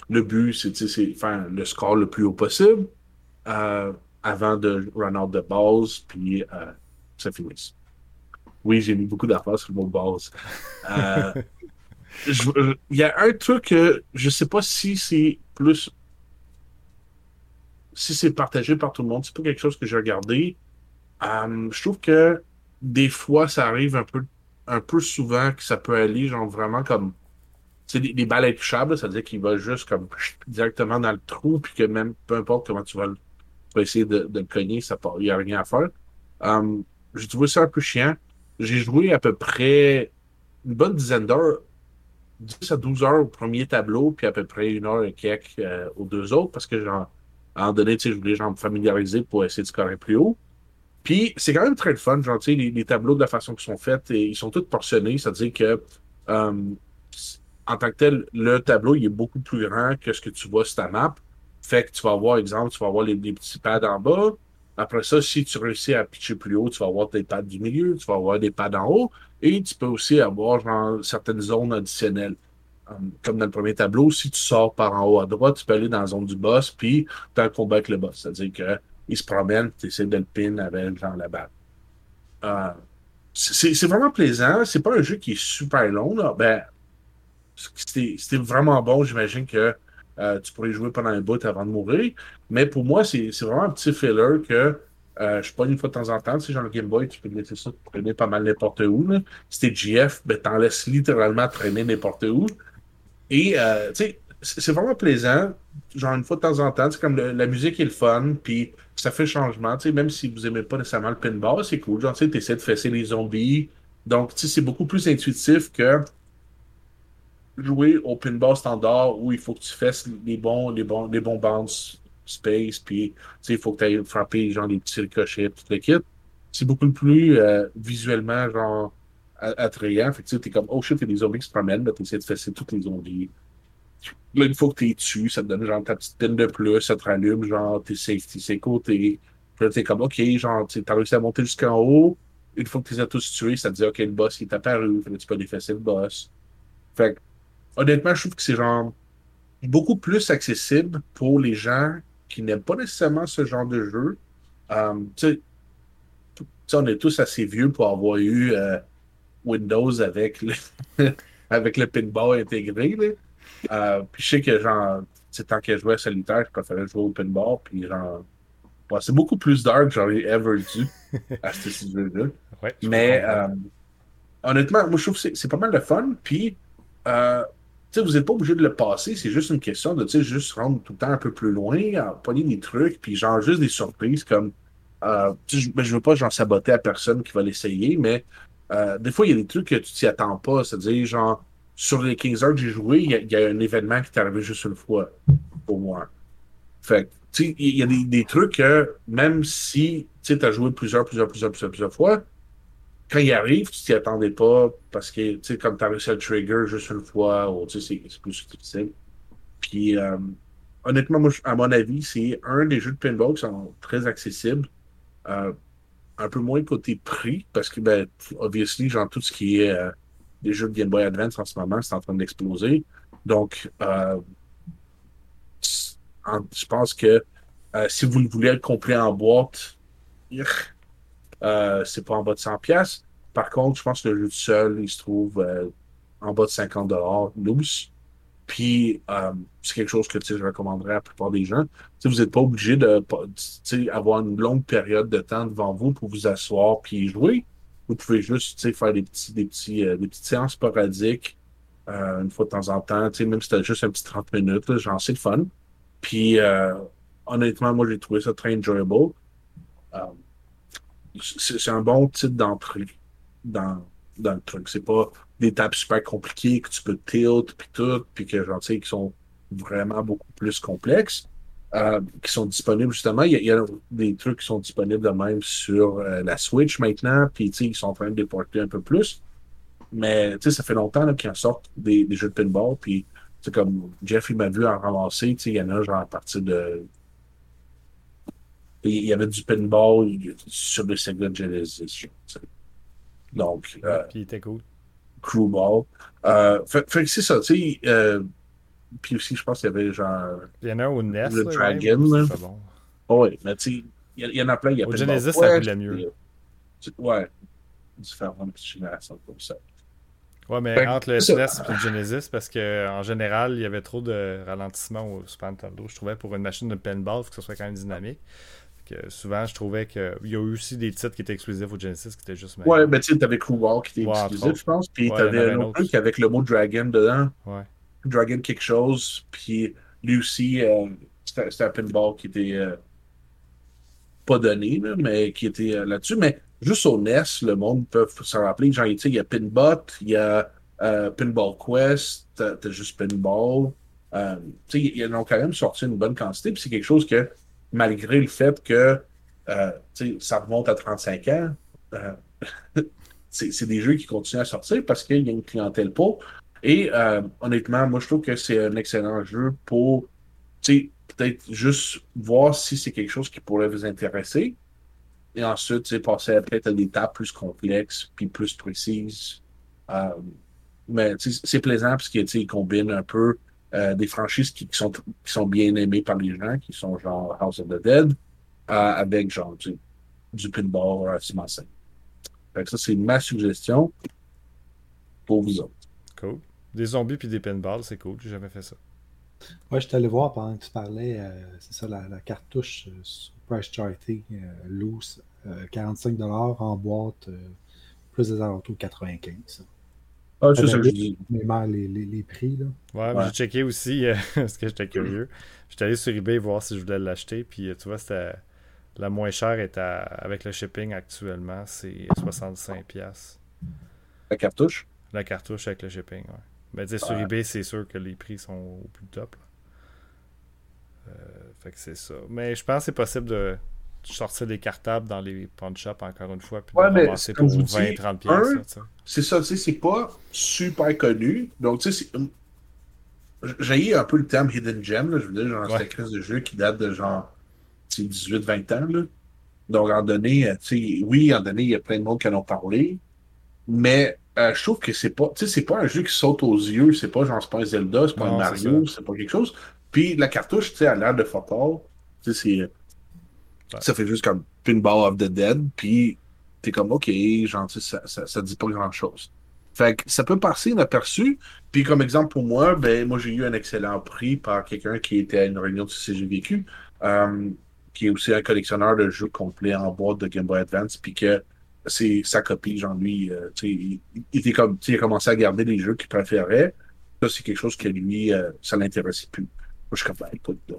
le but, c'est faire le score le plus haut possible euh, avant de run out de base, puis euh, ça finisse. Oui, j'ai mis beaucoup d'affaires sur le mot base. [LAUGHS] Il y a un truc que je sais pas si c'est plus si c'est partagé par tout le monde, c'est pas quelque chose que j'ai regardé. Euh, je trouve que des fois, ça arrive un peu, un peu souvent que ça peut aller, genre vraiment comme. C'est des, des, balles intouchables, c'est-à-dire qu'il va juste comme directement dans le trou, puis que même peu importe comment tu vas, essayer de, le cogner, ça il n'y a rien à faire. Um, j'ai trouvé ça un peu chiant. J'ai joué à peu près une bonne dizaine d'heures 10 à 12 heures au premier tableau, puis à peu près une heure et quelques euh, aux deux autres, parce que genre, à un moment donné, je voulais genre, me familiariser pour essayer de scorer plus haut. Puis c'est quand même très fun, genre, les, les tableaux de la façon qu'ils sont faits, ils sont tous portionnés, c'est-à-dire que euh, en tant que tel, le tableau il est beaucoup plus grand que ce que tu vois sur ta map. Fait que tu vas avoir, exemple, tu vas avoir les, petits pads en bas. Après ça, si tu réussis à pitcher plus haut, tu vas avoir des pads du milieu, tu vas avoir des pads en haut, et tu peux aussi avoir genre, certaines zones additionnelles. Um, comme dans le premier tableau, si tu sors par en haut à droite, tu peux aller dans la zone du boss, puis tu as un combat avec le boss. C'est-à-dire qu'il se promène, tu essaies de le pin avec genre la balle. Euh, c'est vraiment plaisant. C'est pas un jeu qui est super long. Là. Ben, c'était vraiment bon. J'imagine que euh, tu pourrais jouer pendant un bout avant de mourir. Mais pour moi, c'est vraiment un petit filler que euh, je pas une fois de temps en temps. Tu sais, genre le Game Boy, tu peux laisser ça traîner pas mal n'importe où. Là. Si t'es GF, ben, t'en laisses littéralement traîner n'importe où. Et, euh, tu sais, c'est vraiment plaisant. Genre, une fois de temps en temps, c'est comme la musique est le fun, puis ça fait changement. Tu sais, même si vous aimez pas nécessairement le pinball, c'est cool. Genre, tu sais, t'essaies de fesser les zombies. Donc, tu sais, c'est beaucoup plus intuitif que jouer au pinball standard où il faut que tu fasses les bons, les bons, les bons bounce space, puis il faut que tu ailles frapper genre les petits ricochets, tout le kit. C'est beaucoup plus euh, visuellement genre attrayant. Fait que tu es comme, oh shit, a des zombies qui se promènent, tu essaies de fesser tous les zombies. Là, une fois que tu es dessus, ça te donne genre ta petite pine de plus, ça te rallume, genre tes safety, ses côtés. Puis là, t'es comme, OK, genre, t'as réussi à monter jusqu'en haut. Une fois que tu les as tous tués, ça te dit, OK, le boss, il est apparu. Tu peux défesser le boss. Fait honnêtement, je trouve que c'est genre beaucoup plus accessible pour les gens qui n'aiment pas nécessairement ce genre de jeu. Euh, tu sais, on est tous assez vieux pour avoir eu euh, Windows avec le, [LAUGHS] avec le pinball intégré. Euh, puis je sais que genre, tant que je jouais à solitaire, je préférais jouer au pinball. Puis genre, c'est beaucoup plus dark que j'aurais ever dû [LAUGHS] à ce jeu-là. Mais honnêtement, moi je trouve que c'est pas mal de fun. Puis sais, vous n'êtes pas obligé de le passer, c'est juste une question de juste rendre tout le temps un peu plus loin, pogner des trucs, puis genre juste des surprises comme. Euh, je, ben, je veux pas genre saboter à personne qui va l'essayer, mais euh, des fois, il y a des trucs que tu t'y attends pas. C'est-à-dire, genre, sur les 15 heures que j'ai joué, il y, a un événement qui t'est arrivé juste une fois pour moi. Fait tu sais, il y a des, trucs que même si tu as joué plusieurs, plusieurs, plusieurs, plusieurs, plusieurs fois, quand il arrive, tu t'y attendais pas parce que, tu sais, comme tu as réussi à le trigger juste une fois, ou tu sais, c'est plus difficile. Puis, euh, honnêtement, à mon avis, c'est un des jeux de pinball qui sont très accessibles. Euh, un peu moins côté prix, parce que, ben, obviously, genre, tout ce qui est euh, des jeux de Game Boy Advance en ce moment, c'est en train d'exploser. Donc, je pense que si vous voulez le complet en boîte, euh, c'est pas en bas de 100 pièces. Par contre, je pense que le jeu seul, il se trouve euh, en bas de 50 dollars loose. Puis, euh, c'est quelque chose que je recommanderais à la plupart des gens. vous n'êtes pas obligé de avoir une longue période de temps devant vous pour vous asseoir puis jouer. Vous pouvez juste faire des, petits, des, petits, des petites séances sporadiques une fois de temps en temps. Même si c'était juste un petit 30 minutes, genre c'est le fun. Puis, honnêtement, moi, j'ai trouvé ça très enjoyable. c'est un bon titre d'entrée dans, dans le truc. C'est pas des tables super compliquées que tu peux tilt puis tout, puis que genre, qui sont vraiment beaucoup plus complexes, euh, qui sont disponibles justement. Il y, a, des trucs qui sont disponibles de même sur euh, la Switch maintenant, puis ils sont en train de déporter un peu plus. Mais ça fait longtemps qu'ils en sortent des, jeux de pinball, puis comme Jeff, il m'a vu en ramasser, il y en a genre à partir de il y avait du pinball sur le Sega Genesis. Donc. Euh, puis il était cool. Crewball. Euh, fait, fait que c'est ça, tu sais. Euh, puis aussi, je pense qu'il y avait genre. Il y en a un au NES. Le Dragon, là. Bon. Oh, oui, mais tu sais, il y, en a plein. Il y a au Genesis, ça roulait mieux. Ouais. Différentes générations comme ça. Ouais, mais entre le SNES et le Genesis, parce qu'en général, il y avait trop de ralentissement au Super Nintendo, je trouvais, pour une machine de pinball, il faut que ce soit quand même dynamique souvent, je trouvais qu'il y a eu aussi des titres qui étaient exclusifs au Genesis qui étaient juste meilleurs. Ouais, mais tu sais, t'avais Crewball qui était exclusif, je pense. Puis t'avais un autre avec le mot Dragon dedans. Ouais. Dragon quelque chose. Puis lui aussi, euh, c'était un pinball qui était euh, pas donné, mais qui était euh, là-dessus. Mais juste au NES, le monde peut s'en rappeler. Genre, il y a Pinbot, il y a Pinball Quest, t'as juste Pinball. tu sais, ils en ont quand même sorti une bonne quantité. Puis c'est quelque chose que malgré le fait que euh, ça remonte à 35 ans, euh, [LAUGHS] c'est des jeux qui continuent à sortir parce qu'il y a une clientèle pour. Et euh, honnêtement, moi, je trouve que c'est un excellent jeu pour peut-être juste voir si c'est quelque chose qui pourrait vous intéresser. Et ensuite, passer peut-être à des étapes plus complexes puis plus précises. mais c'est plaisant parce qu'il combine un peu euh, des franchises qui, sont, qui sont bien aimées par les gens, qui sont genre House of the Dead, euh, avec genre du, du pinball relativement simple. Fait que ça, c'est ma suggestion pour vous autres. Cool. Des zombies puis des pinballs, c'est cool. J'ai jamais fait ça. Ouais, je suis allé voir pendant que tu parlais, euh, c'est ça, la, cartouche sur Price Charity, loose, 45$ en boîte, plus des alentours 95$. Ah, c'est ça que je dis. Les, les, les, prix, là. Ouais, j'ai checké aussi, euh, [LAUGHS] parce que j'étais curieux. J'étais allé sur eBay voir si je voulais l'acheter, puis euh, tu vois, c'était... La moins chère est avec le shipping actuellement, c'est 65$. La cartouche? La cartouche avec le shipping, ouais. Mais tu sur eBay, c'est sûr que les prix sont au plus top. Euh, fait que c'est ça. Mais je pense que c'est possible de sortir des cartables dans les pawn shops encore une fois, puis ouais, mais pour 20-30 pièces. C'est ça, tu sais, c'est pas super connu. Donc, tu sais, j'ai un peu le terme Hidden Gem, là, je veux dire, genre, c'est une crise de jeu qui date de genre 18-20 ans. Là. Donc, en donné, tu sais, oui, en donné, il y a plein de monde qui en ont parlé, mais euh, je trouve que c'est pas, tu sais, c'est pas un jeu qui saute aux yeux, c'est pas genre, c'est pas un Zelda, c'est pas un Mario, c'est pas quelque chose. Puis la cartouche, tu sais, a l'air de Fatal. Tu sais, c'est ça fait juste comme Pinball of the Dead, puis t'es comme, OK, genre, ça, ça, ça dit pas grand-chose. Fait que ça peut passer inaperçu. Puis comme exemple pour moi, ben moi j'ai eu un excellent prix par quelqu'un qui était à une réunion de CGVQ, euh, qui est aussi un collectionneur de jeux complets en boîte de Game Boy Advance, puis que c'est sa copie, genre lui, euh, il, était comme, il a commencé à garder les jeux qu'il préférait. Ça, c'est quelque chose que lui, euh, ça l'intéressait plus. Moi, je suis comme, ben,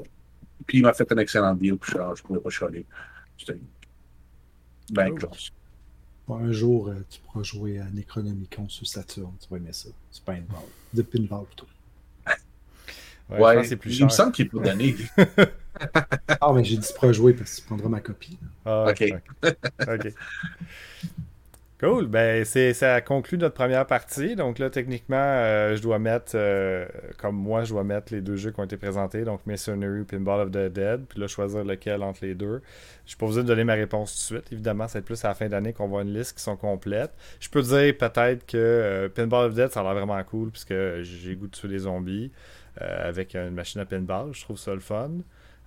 puis il m'a fait un excellent deal, puis je ne pouvais pas chialer. C'était ben close. un jour, euh, tu pourras jouer à Necronomicon sur Saturn. Tu vas aimer ça. C'est pas une balle. De pinball plutôt. Ouais, ouais c'est plus cher. Il me semble qu'il est pas donné. [LAUGHS] ah, mais j'ai dit tu pourras jouer parce que tu prendras ma copie. Ah, ok. ok. [LAUGHS] Cool. Ben, c'est, ça conclut notre première partie. Donc là, techniquement, euh, je dois mettre, euh, comme moi, je dois mettre les deux jeux qui ont été présentés, donc Masonry Pinball of the Dead, puis là, choisir lequel entre les deux. Je suis pas obligé de donner ma réponse tout de suite. Évidemment, c'est plus à la fin d'année qu'on voit une liste qui sont complètes. Je peux dire peut-être que euh, Pinball of the Dead, ça a l'air vraiment cool, puisque j'ai goût de tuer des zombies avec une machine à pinball. Je trouve ça le fun.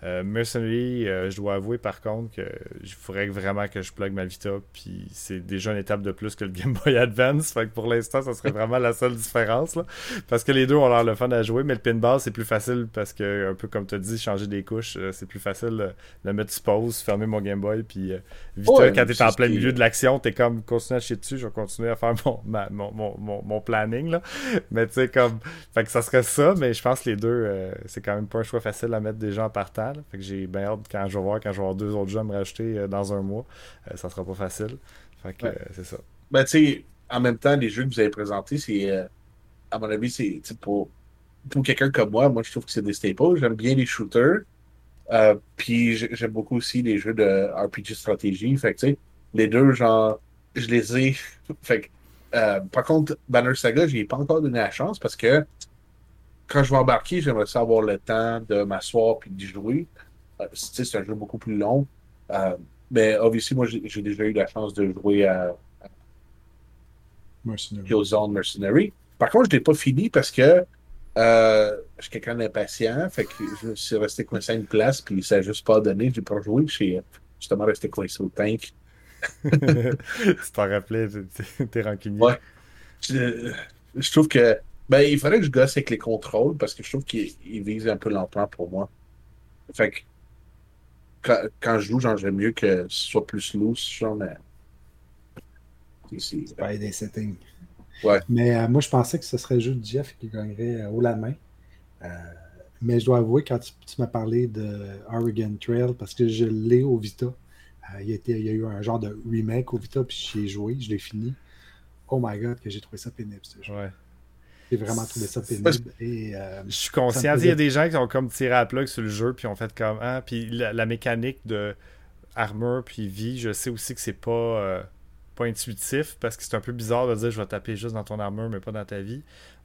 Euh, Mercenary, euh, je dois avouer par contre que il faudrait vraiment que je plug ma Vita, puis c'est déjà une étape de plus que le Game Boy Advance, fait que pour l'instant, ça serait vraiment la seule différence, là. parce que les deux ont l'air le fun à jouer, mais le pinball, c'est plus facile parce que, un peu comme tu as dit, changer des couches, euh, c'est plus facile de mettre sur pause, fermer mon Game Boy, puis Vita, quand t'es en plein milieu de l'action, t'es comme, continue à chier dessus, je vais continuer à faire mon, mon, mon, mon, planning, là. mais tu sais, comme, fait que ça serait ça, mais je pense que les deux, c'est quand même pas un choix facile à mettre déjà en partant, Fait que j'ai bien hâte quand je vais voir, quand je vais avoir deux autres jeux à me rajouter euh, dans un mois. Euh, ça sera pas facile. Fait que c'est ça. Ben, tu sais, en même temps, les jeux que vous avez présentés, c'est. à mon avis, c'est pour, pour quelqu'un comme moi, moi, je trouve que c'est des staples. J'aime bien les shooters. puis j'aime beaucoup aussi les jeux de RPG stratégie. Fait que, tu sais, les deux, genre, je les ai. [LAUGHS] fait que, par contre, Banner Saga, je n'y ai pas encore donné la chance parce que quand je vais embarquer, j'aimerais savoir le temps de m'asseoir puis d'y jouer. Euh, c'est un jeu beaucoup plus long. Euh, mais obviously, moi, j'ai déjà eu la chance de jouer à, Killzone Mercenary. Par contre, je ne l'ai pas fini parce que euh, je suis quelqu'un d'impatient. Fait que je suis resté coincé à une place, puis ça n'a juste pas donné. Je n'ai pas joué. Je suis justement resté coincé au tank. [LAUGHS] tu t'en rappelais, t'es rancunier. Ouais. Je, je, trouve que ben, il faudrait que je gosse avec les contrôles parce que je trouve qu'ils visent un peu lentement pour moi. Fait que quand, je joue, j'aimerais mieux que ce soit plus loose, genre, mais. C'est pas des settings. Ouais. Mais euh, moi, je pensais que ce serait le jeu de Jeff qui gagnerait euh, au lendemain. Euh, mais je dois avouer, quand tu, m'as parlé de Oregon Trail, parce que je l'ai au Vita, il, y a eu un genre de remake au Vita, puis j'y ai joué, je l'ai fini. Oh my god, que j'ai trouvé ça pénible, ce jeu. Ouais. J'ai vraiment trouvé ça pénible. Et, euh, je suis conscient. Il y a des gens qui ont comme tiré à plug sur le jeu, puis ont fait comme. Ah, puis la, mécanique de armure puis vie, je sais aussi que c'est pas, euh, pas intuitif parce que c'est un peu bizarre de dire je vais taper juste dans ton armure, mais pas dans ta vie.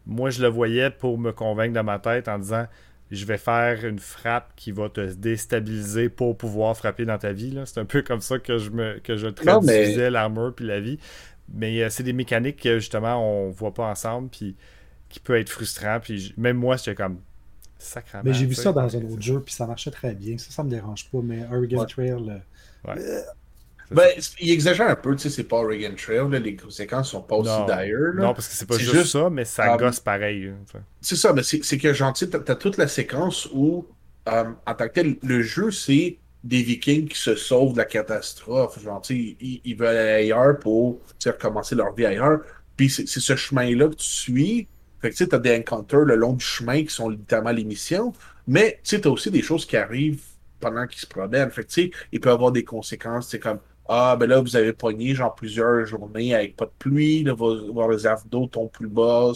Moi, je le voyais pour me convaincre dans ma tête en disant je vais faire une frappe qui va te déstabiliser pour pouvoir frapper dans ta vie. C'est un peu comme ça que je me que je traduisais l'armure puis la vie. Mais euh, c'est des mécaniques que justement on voit pas ensemble. Puis qui peut être frustrant. Puis même moi, j'étais comme sacrément. Mais j'ai vu ça dans un autre jeu, puis ça marchait très bien. Ça, ça me dérange pas. Mais Oregon Trail. Euh, euh, ben, il exagère un peu, tu sais, c'est pas Oregon Trail, là, les séquences sont pas aussi d'ailleurs. Non, parce que c'est pas juste, ça, mais ça gosse pareil. C'est ça, mais c'est que gentil, t'as as toute la séquence où, euh, en tant que tel, le jeu, c'est des Vikings qui se sauvent de la catastrophe. Genre, ils, ils veulent aller ailleurs pour recommencer leur vie ailleurs. Puis c'est ce chemin-là que tu suis fait que tu sais, t'as des encounters le long du chemin qui sont littéralement les missions, mais tu sais, t'as aussi des choses qui arrivent pendant qu'ils se promènent. Fait que tu sais, il peut avoir des conséquences, c'est comme ah, ben là, vous avez pogné genre plusieurs journées avec pas de pluie, là, vos, vos réserves d'eau tombent plus bas.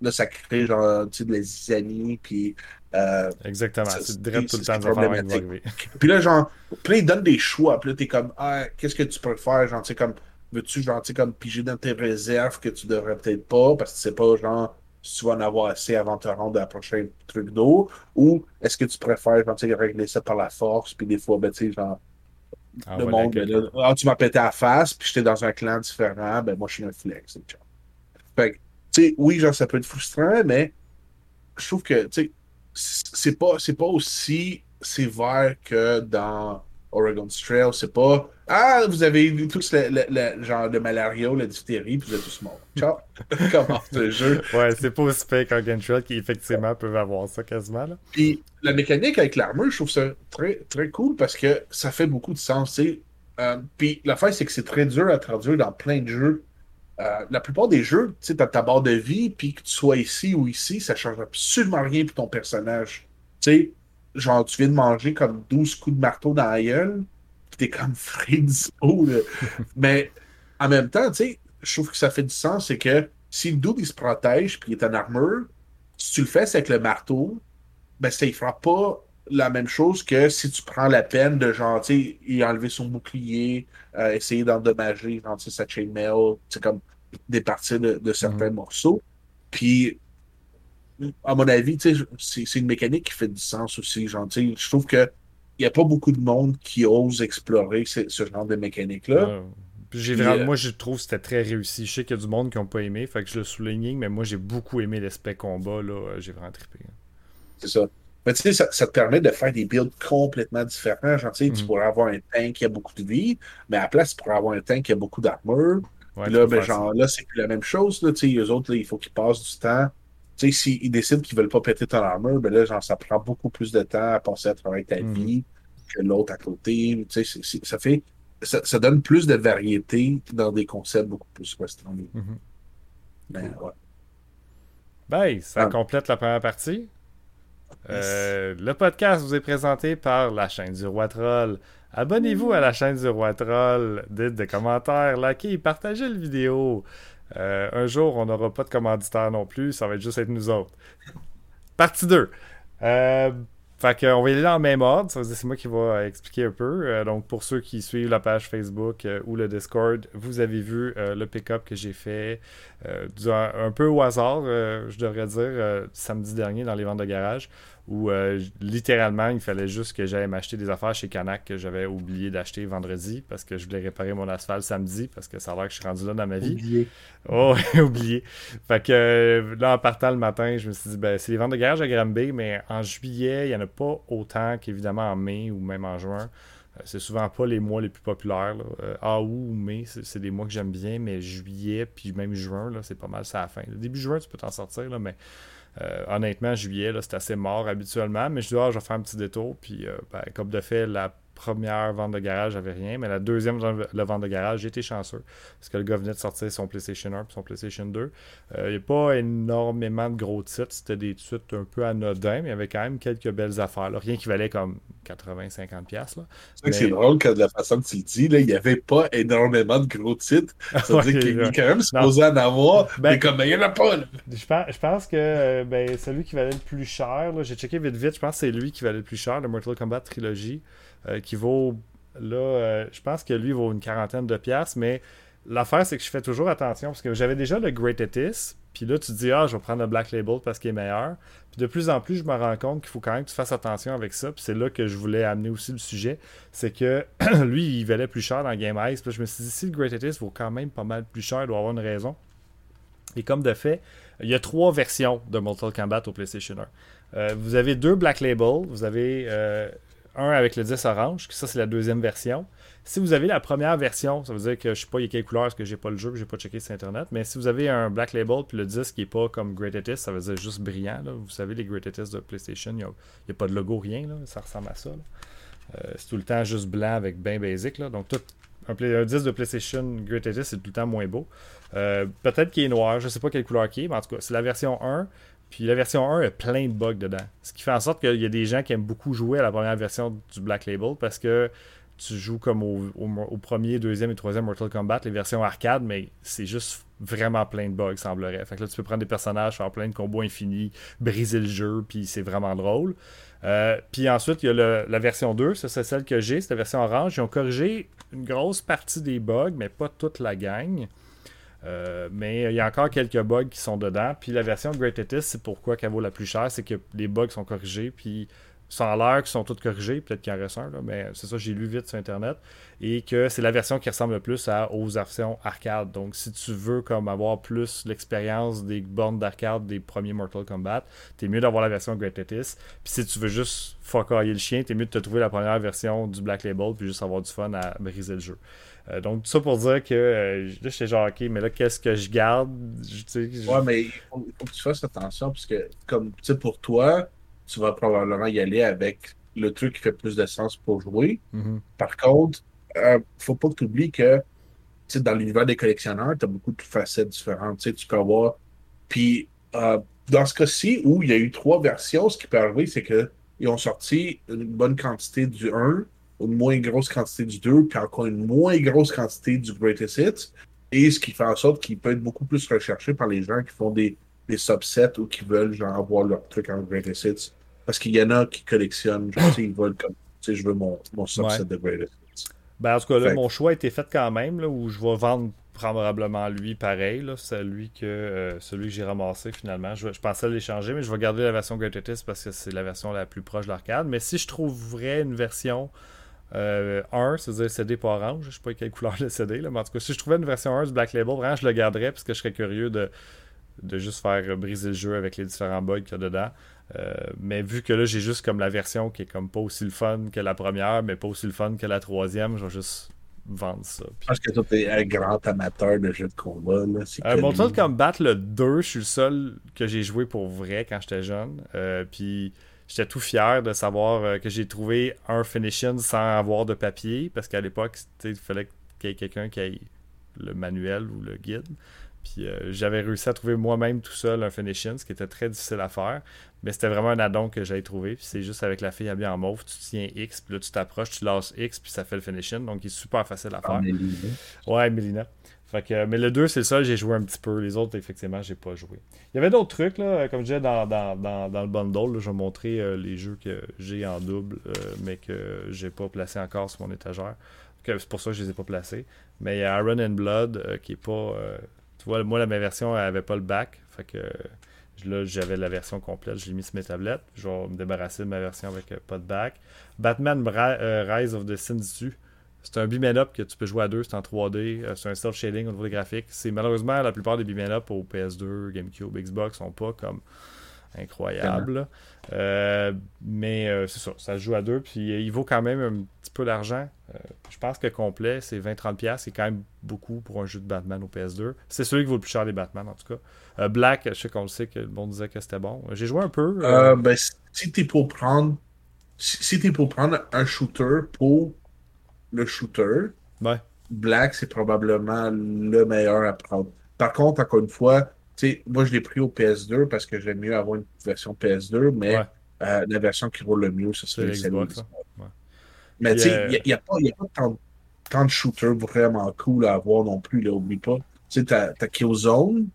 Là, ça crée genre, tu sais, de la zizanie, puis. Euh, Exactement, c'est direct tout le temps de [LAUGHS] Puis là, genre, puis là, ils donnent des choix, puis là, t'es comme, ah, qu'est-ce que tu peux faire? Genre, tu sais, comme, veux-tu, genre, tu sais, comme piger dans tes réserves que tu devrais peut-être pas, parce que c'est pas, genre, si tu vas en avoir assez avant de te rendre à la prochaine truc d'eau, ou est-ce que tu préfères genre, régler ça par la force, puis des fois, ben, tu sais, genre, ah, le monde, ben, ah, tu m'as pété à la face, puis j'étais dans un clan différent, ben moi, je suis un flex. Fait que, tu sais, oui, genre, ça peut être frustrant, mais je trouve que, tu sais, c'est pas, pas aussi sévère que dans Oregon Trail. C'est pas Ah, vous avez vu tous le, genre de malaria la diphtérie, puis vous êtes tous morts. Ciao. [LAUGHS] Comment le jeu. Ouais, c'est pas aussi pire qu'Oregon Trail qui effectivement peuvent avoir ça quasiment. Là. Puis la mécanique avec l'armure, je trouve ça très, très cool parce que ça fait beaucoup de sens. Euh, puis l'affaire, c'est que c'est très dur à traduire dans plein de jeux. Euh, la plupart des jeux, tu sais, t'as ta barre de vie, puis que tu sois ici ou ici, ça change absolument rien pour ton personnage. Tu sais, genre, tu viens de manger comme 12 coups de marteau dans la gueule, pis t'es comme frais [LAUGHS] Mais en même temps, tu sais, je trouve que ça fait du sens, c'est que si le dude, il se protège, puis il est en armure, si tu le fais avec le marteau, ben, ça, il fera pas la même chose que si tu prends la peine de, genre, tu sais, enlever son bouclier, euh, essayer d'endommager, genre, sa chainmail, c'est comme des parties de, certains mm-hmm. morceaux. Puis à mon avis, c'est une mécanique qui fait du sens aussi. Genre, je trouve que il n'y a pas beaucoup de monde qui ose explorer ce, genre de mécanique-là. Euh, moi, je trouve que c'était très réussi. Je sais qu'il y a du monde qui n'ont pas aimé, fait que je le souligne, mais moi, j'ai beaucoup aimé l'aspect combat. là. Euh, j'ai vraiment trippé. Hein. C'est ça. Mais tu sais, ça, te permet de faire des builds complètement différents. Genre, tu mm. pourrais avoir un tank qui a beaucoup de vie, mais à la place, tu pourrais avoir un tank qui a beaucoup d'armure. là, ben, genre, là, c'est plus la même chose. Là, eux autres, il faut qu'ils passent du temps tu sais, s'ils décident qu'ils veulent pas péter ton armure, ben là, genre, ça prend beaucoup plus de temps à passer à travers ta mm. vie que l'autre à côté. Tu sais, ça fait. Ça, donne plus de variété dans des concepts beaucoup plus restreints. Mm-hmm. Ben, ouais. Ben, ça ah. complète la première partie. Euh, le podcast vous est présenté par la chaîne du Roi Troll. Abonnez-vous à la chaîne du Roi Troll. Dites des commentaires, likez, partagez la vidéo. Euh, un jour, on n'aura pas de commanditaire non plus. Ça va être juste être nous autres. Partie 2. Euh, fait qu'on va y aller dans le même ordre. C'est moi qui vais expliquer un peu. Euh, donc, pour ceux qui suivent la page Facebook euh, ou le Discord, vous avez vu le pick-up que j'ai fait un, peu au hasard, je devrais dire, samedi dernier dans les ventes de garage où euh, littéralement, il fallait juste que j'aille m'acheter des affaires chez Canac que j'avais oublié d'acheter vendredi parce que je voulais réparer mon asphalte samedi parce que ça a l'air que je suis rendu là dans ma vie. Oublié. [LAUGHS] Oh, [LAUGHS] oublié. Fait que euh, là, en partant le matin, je me suis dit, ben, c'est les ventes de garage à Granby, mais en juillet, il n'y en a pas autant qu'évidemment en mai ou même en juin. Euh, c'est souvent pas les mois les plus populaires. Là. août ou mai, c'est des mois que j'aime bien, mais juillet, puis même juin, c'est pas mal ça à la fin. Le début juin, tu peux t'en sortir, là, mais euh, honnêtement, juillet, c'est assez mort habituellement, mais je dis, ah, je vais faire un petit détour. Puis, euh, ben, comme de fait, la première vente de garage, j'avais rien, mais la deuxième la vente de garage, été chanceux. Parce que le gars venait de sortir son PlayStation 1 et son PlayStation 2. Il n'y a pas énormément de gros titres. C'était des titres un peu anodins, mais il y avait quand même quelques belles affaires. Rien qui valait comme 80-50$. C'est c'est drôle que de la façon que tu le dis, il n'y avait pas énormément de gros titres. Ça veut dire qu'il est quand même supposé en avoir, ben, mais comme il n'y en a pas. Je, pense, je pense que euh, ben, celui qui valait le plus cher, j'ai checké vite vite, je pense que c'est lui qui valait le plus cher, le Mortal Kombat Trilogy. Euh, qui vaut, là, euh, je pense que lui vaut une quarantaine de piastres, mais l'affaire, c'est que je fais toujours attention parce que j'avais déjà le Great Etis, puis là, tu te dis, ah, je vais prendre le Black Label parce qu'il est meilleur. Puis de plus en plus, je me rends compte qu'il faut quand même que tu fasses attention avec ça. Puis c'est là que je voulais amener aussi le sujet. C'est que [CLEARS THROAT] lui, il valait plus cher dans Game Ice. Puis je me suis dit, si le Great Etis vaut quand même pas mal plus cher, il doit avoir une raison. Et comme de fait, il y a trois versions de Mortal Kombat au PlayStation 1. Euh, vous avez deux Black Label. Vous avez un avec le 10 orange, ça c'est la deuxième version. Si vous avez la première version, ça veut dire que je sais pas il y a quelle couleur parce que j'ai pas le jeu, j'ai pas checké sur internet, mais si vous avez un Black Label puis le disque qui est pas comme Great Etis, ça veut dire juste brillant. Vous savez les Great Etis de PlayStation, il n'y a, pas de logo, rien, ça ressemble à ça. Euh, c'est tout le temps juste blanc avec bien basic. Donc tout, un, disque de PlayStation Great Etis c'est tout le temps moins beau. Euh, peut-être qu'il est noir, je sais pas quelle couleur qui est, mais en tout cas, c'est la version 1. Puis la version 1 a plein de bugs dedans. Ce qui fait en sorte qu'il y a des gens qui aiment beaucoup jouer à la première version du Black Label parce que tu joues comme au, premier, deuxième et troisième Mortal Kombat, les versions arcade, mais c'est juste vraiment plein de bugs, semblerait. Fait que là, tu peux prendre des personnages, faire plein de combos infinis, briser le jeu, puis c'est vraiment drôle. Euh, puis ensuite, il y a la version 2, ça c'est celle que j'ai, c'est la version orange. Ils ont corrigé une grosse partie des bugs, mais pas toute la gang. Euh, mais il y a encore quelques bugs qui sont dedans. Puis la version Great Etis, c'est pourquoi qu'elle vaut la plus chère, c'est que les bugs sont corrigés. Puis a l'air qu'ils sont tous corrigés, peut-être qu'il en reste un, mais c'est ça, j'ai lu vite sur Internet. Et que c'est la version qui ressemble le plus à, aux versions arcade. Donc si tu veux comme avoir plus l'expérience des bornes d'arcade des premiers Mortal Kombat, t'es mieux d'avoir la version Great Etis. Puis si tu veux juste fuckailler le chien, t'es mieux de te trouver la première version du Black Label, puis juste avoir du fun à briser le jeu. Euh, donc, tout ça pour dire que euh, là, j'étais genre, ok, mais là, qu'est-ce que je garde? Ouais, mais il faut, que tu fasses attention parce que, comme, tu sais, pour toi, tu vas probablement y aller avec le truc qui fait plus de sens pour jouer. Mm-hmm. Par contre, euh, faut pas que tu oublies que, tu sais, dans l'univers des collectionneurs, tu as beaucoup de facettes différentes. Tu sais, tu peux avoir. Puis, euh, dans ce cas-ci, où il y a eu trois versions, ce qui peut arriver, c'est qu'ils ont sorti une bonne quantité du 1, une moins grosse quantité du 2, puis encore une moins grosse quantité du Greatest Hits. Et ce qui fait en sorte qu'il peut être beaucoup plus recherché par les gens qui font des, des subsets ou qui veulent genre avoir leur truc en Greatest Hits. Parce qu'il y en a qui collectionnent, genre, ils veulent comme, tu sais, je veux mon, mon subset de Greatest Hits. Ben, en tout cas, là, mon choix a été fait quand même, là, où je vais vendre probablement lui pareil, là, celui que, euh, celui que j'ai ramassé finalement. Je, pensais l'échanger, mais je vais garder la version Greatest parce que c'est la version la plus proche de l'arcade. Mais si je trouverais une version euh, 1, c'est-à-dire CD pas orange. Je sais pas quelle couleur le CD, là, mais en tout cas, si je trouvais une version 1 du Black Label, vraiment, je le garderais parce que je serais curieux de, de juste faire briser le jeu avec les différents bugs qu'il y a dedans. Euh, mais vu que là, j'ai juste comme la version qui est comme pas aussi le fun que la première, mais pas aussi le fun que la troisième, je vais juste vendre ça. Je pense que toi, t'es un grand amateur de jeux de combat. Là. Euh, Mortal Kombat, le 2, je suis le seul que j'ai joué pour vrai quand j'étais jeune. Euh, puis j'étais tout fier de savoir euh, que j'ai trouvé un finishing sans avoir de papier, parce qu'à l'époque, il fallait qu'il y ait quelqu'un qui ait le manuel ou le guide. Puis euh, j'avais réussi à trouver moi-même tout seul un finishing, ce qui était très difficile à faire. Mais c'était vraiment un addon que j'avais trouvé. Puis c'est juste avec la fille habillée en mauve, tu tiens X, puis là tu t'approches, tu lances X, puis ça fait le finishing. Donc il est super facile à faire. ouais, Mélina. Fait que, mais le 2, c'est le seul, j'ai joué un petit peu. Les autres, effectivement, j'ai pas joué. Il y avait d'autres trucs, là, comme je disais dans, dans, dans, le bundle. je vais montrer euh, les jeux que j'ai en double, euh, mais que j'ai pas placé encore sur mon étagère. C'est pour ça que je les ai pas placés. Mais il y a Iron and Blood qui est pas tu vois, moi, la, ma version, elle avait pas le bac. Fait que là, j'avais la version complète. J'ai mis sur mes tablettes. Je vais me débarrasser de ma version avec euh, pas de bac. Batman euh, Rise of the Sin. C'est un beam up que tu peux jouer à deux, c'est en 3D, euh, c'est un self-shading au niveau des graphiques. C'est malheureusement la plupart des beam up au PS2, GameCube, Xbox sont pas comme incroyables. mais c'est ça, ça se joue à deux, puis il vaut quand même un petit peu d'argent. je pense que complet, c'est 20-30$, c'est quand même beaucoup pour un jeu de Batman au PS2. C'est celui qui vaut le plus cher des Batman en tout cas. Euh, Black, je sais qu'on le sait que le monde disait que c'était bon. J'ai joué un peu. Euh... euh ben, si t'es pour prendre. Si, t'es pour prendre un shooter pour le shooter, Black, c'est probablement le meilleur à prendre. Par contre, encore une fois, moi je l'ai pris au PS2 parce que j'aime mieux avoir une version PS2, mais euh, la version qui roule le mieux, ce serait Xbox. Mais tu sais, il n'y a, pas, tant, de shooters vraiment cool à avoir non plus, là, oublie pas. Tu sais, t'as Killzone,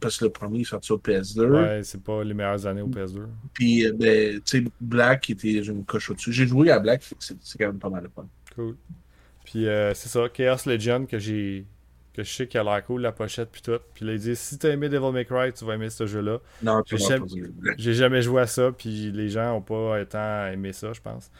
parce que le premier est sorti au PS2. Ouais, c'est pas les meilleures années au PS2. Puis, euh, ben, tu sais, Black était une coche au-dessus. J'ai joué à Black, c'est quand même pas mal de fun. Cool. Puis, euh, c'est ça, Chaos Legion que j'ai. Que je sais qu'il a l'air cool, la pochette, puis tout. Puis là, il dit si t'as aimé Devil May Cry, tu vas aimer ce jeu-là. Non, tu vas J'ai jamais joué à ça, puis les gens ont pas tant aimé ça, je pense.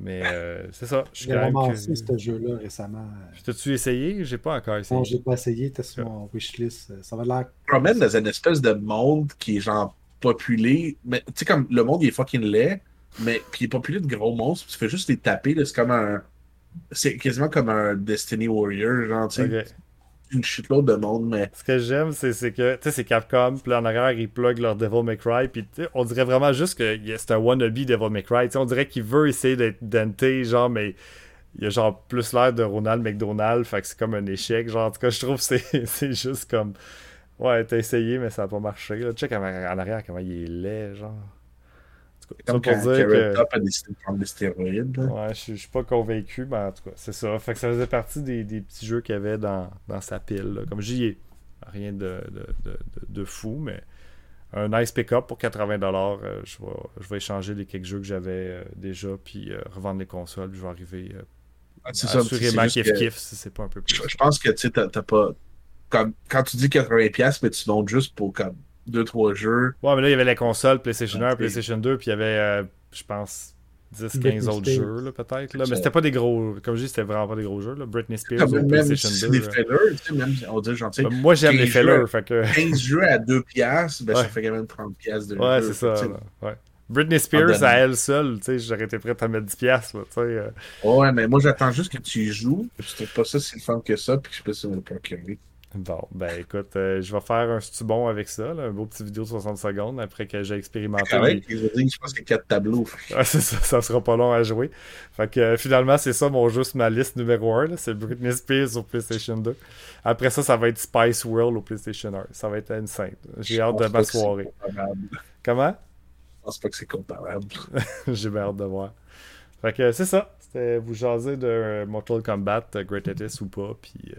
Mais euh, c'est ça. J'ai vraiment que... ce jeu-là récemment. T'as-tu essayé? J'ai pas encore essayé. Non, j'ai pas essayé. T'es sur mon wishlist. Ça va l'air. promène dans une espèce de monde qui est genre populé. Mais tu sais, comme le monde il est fucking laid, mais puis il est populé de gros monstres. Tu fais juste les taper. C'est comme un. C'est quasiment comme un Destiny Warrior, genre, tu sais une shitload de monde, mais. Ce que j'aime, c'est que, tu sais, c'est Capcom, puis en arrière, ils plug leur Devil May Cry, puis on dirait vraiment juste que c'est un wannabe Devil May Cry. sais on dirait qu'il veut essayer d'être denté, genre, mais il a genre plus l'air de Ronald McDonald, fait que c'est comme un échec. Genre, en tout cas, je trouve que c'est [LAUGHS] juste comme. Ouais, t'as essayé, mais ça n'a pas marché. Là. Check en arrière comment il est laid, genre. Comme pour dire que... Top a décidé de prendre des stéroïdes. Ouais, je, je suis pas convaincu, mais en tout cas, c'est ça. Fait que ça faisait partie des, des petits jeux qu'il y avait dans, dans sa pile. Là. Comme j'y ai. Rien de, de, de, de, fou, mais un nice pick-up pour 80$. Euh, je, vais, je vais échanger les quelques jeux que j'avais euh, déjà, puis euh, revendre les consoles. Je vais arriver ah, assurément kiff-kiff si c'est pas un peu plus. Je, pense que tu sais, t'as pas. Comme, quand tu dis 80$, mais tu montes juste pour comme deux, trois jeux. Ouais, mais là, il y avait la console PlayStation 1, PlayStation 2, puis il y avait, euh, je pense, 10, 15 autres jeux, peut-être. Mais c'était pas des gros. Comme je dis, c'était vraiment pas des gros jeux. Là. Britney Spears ou PlayStation 2. Des fillers, tu sais, même, on dit gentil. Ben, moi, j'aime les fillers. Fait que... 15 jeux à 2 piastres, ben, ça fait quand même 30 piastres de Ouais, c'est ça. Ouais. Britney Spears à elle seule, tu sais, j'aurais été prêt à mettre 10 piastres, tu sais. Euh. Ouais, mais moi, j'attends juste que tu y joues. Je trouve pas ça si fun que ça, puis que je puisse me le procurer. Bon, ben écoute, euh, je vais faire un bon avec ça, un beau petit vidéo de 60 secondes après que j'ai expérimenté. Ah ouais, je pense a 4 tableaux. [LAUGHS] c'est ça, ça sera pas long à jouer. Fait que euh, finalement, c'est ça mon jeu sur ma liste numéro 1, c'est Britney Spears au PlayStation 2. Après ça, ça va être Spice World au PlayStation 1. Ça va être insane. J'ai hâte de ma soirée. Comment? Je pense pas que c'est comparable. [LAUGHS] j'ai bien hâte de voir. Fait que c'est ça. C'était vous jaser de Mortal Kombat, Great Etis ou pas, puis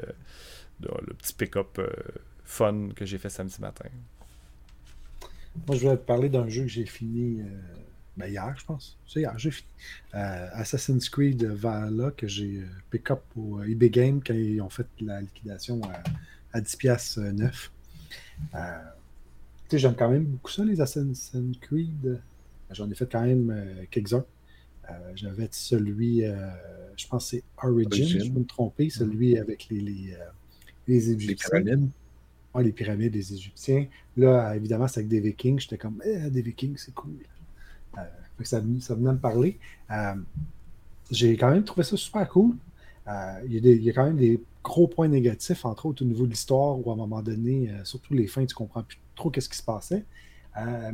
le petit pick-up euh, fun que j'ai fait samedi matin. Moi, je vais te parler d'un jeu que j'ai fini euh, ben, hier, je pense. C'est hier, j'ai fini. Euh, Assassin's Creed Valhalla que j'ai pick-up au eBay Game quand ils ont fait la liquidation à, 10$ neuf. j'aime quand même beaucoup ça, les Assassin's Creed. J'en ai fait quand même quelques-uns. J'avais celui, je pense c'est Origin, je peux me tromper, celui avec les, les Égyptiens. Les pyramides. Ouais, les pyramides des Égyptiens. Là, évidemment, c'est avec des Vikings. J'étais comme, eh, des Vikings, c'est cool. Euh, ça, ça, venait me parler. Euh, j'ai quand même trouvé ça super cool. Euh, il, y a quand même des gros points négatifs, entre autres au niveau de l'histoire, où à un moment donné, surtout les fins, tu comprends plus trop qu'est-ce qui se passait.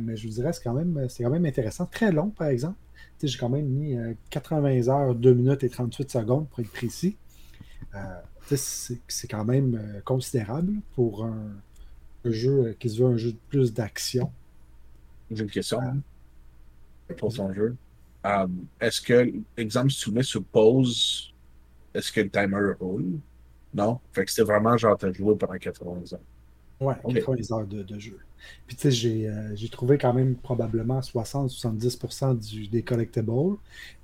mais je vous dirais, c'est quand, même, quand même intéressant. Très long, par exemple. J'ai quand même mis 80 heures, 2 minutes et 38 secondes pour être précis. C'est quand même euh, considérable pour un, jeu qui se veut un jeu de plus d'action. J'ai une question pour ton jeu. est-ce que, exemple, si tu mets sur pause, est-ce que le timer roule? Non? Fait que c'était vraiment genre, t'as joué pendant 80 ans. Ouais, 80 heures de, jeu. Puis tu sais, euh, j'ai trouvé quand même probablement 60-70% des collectibles,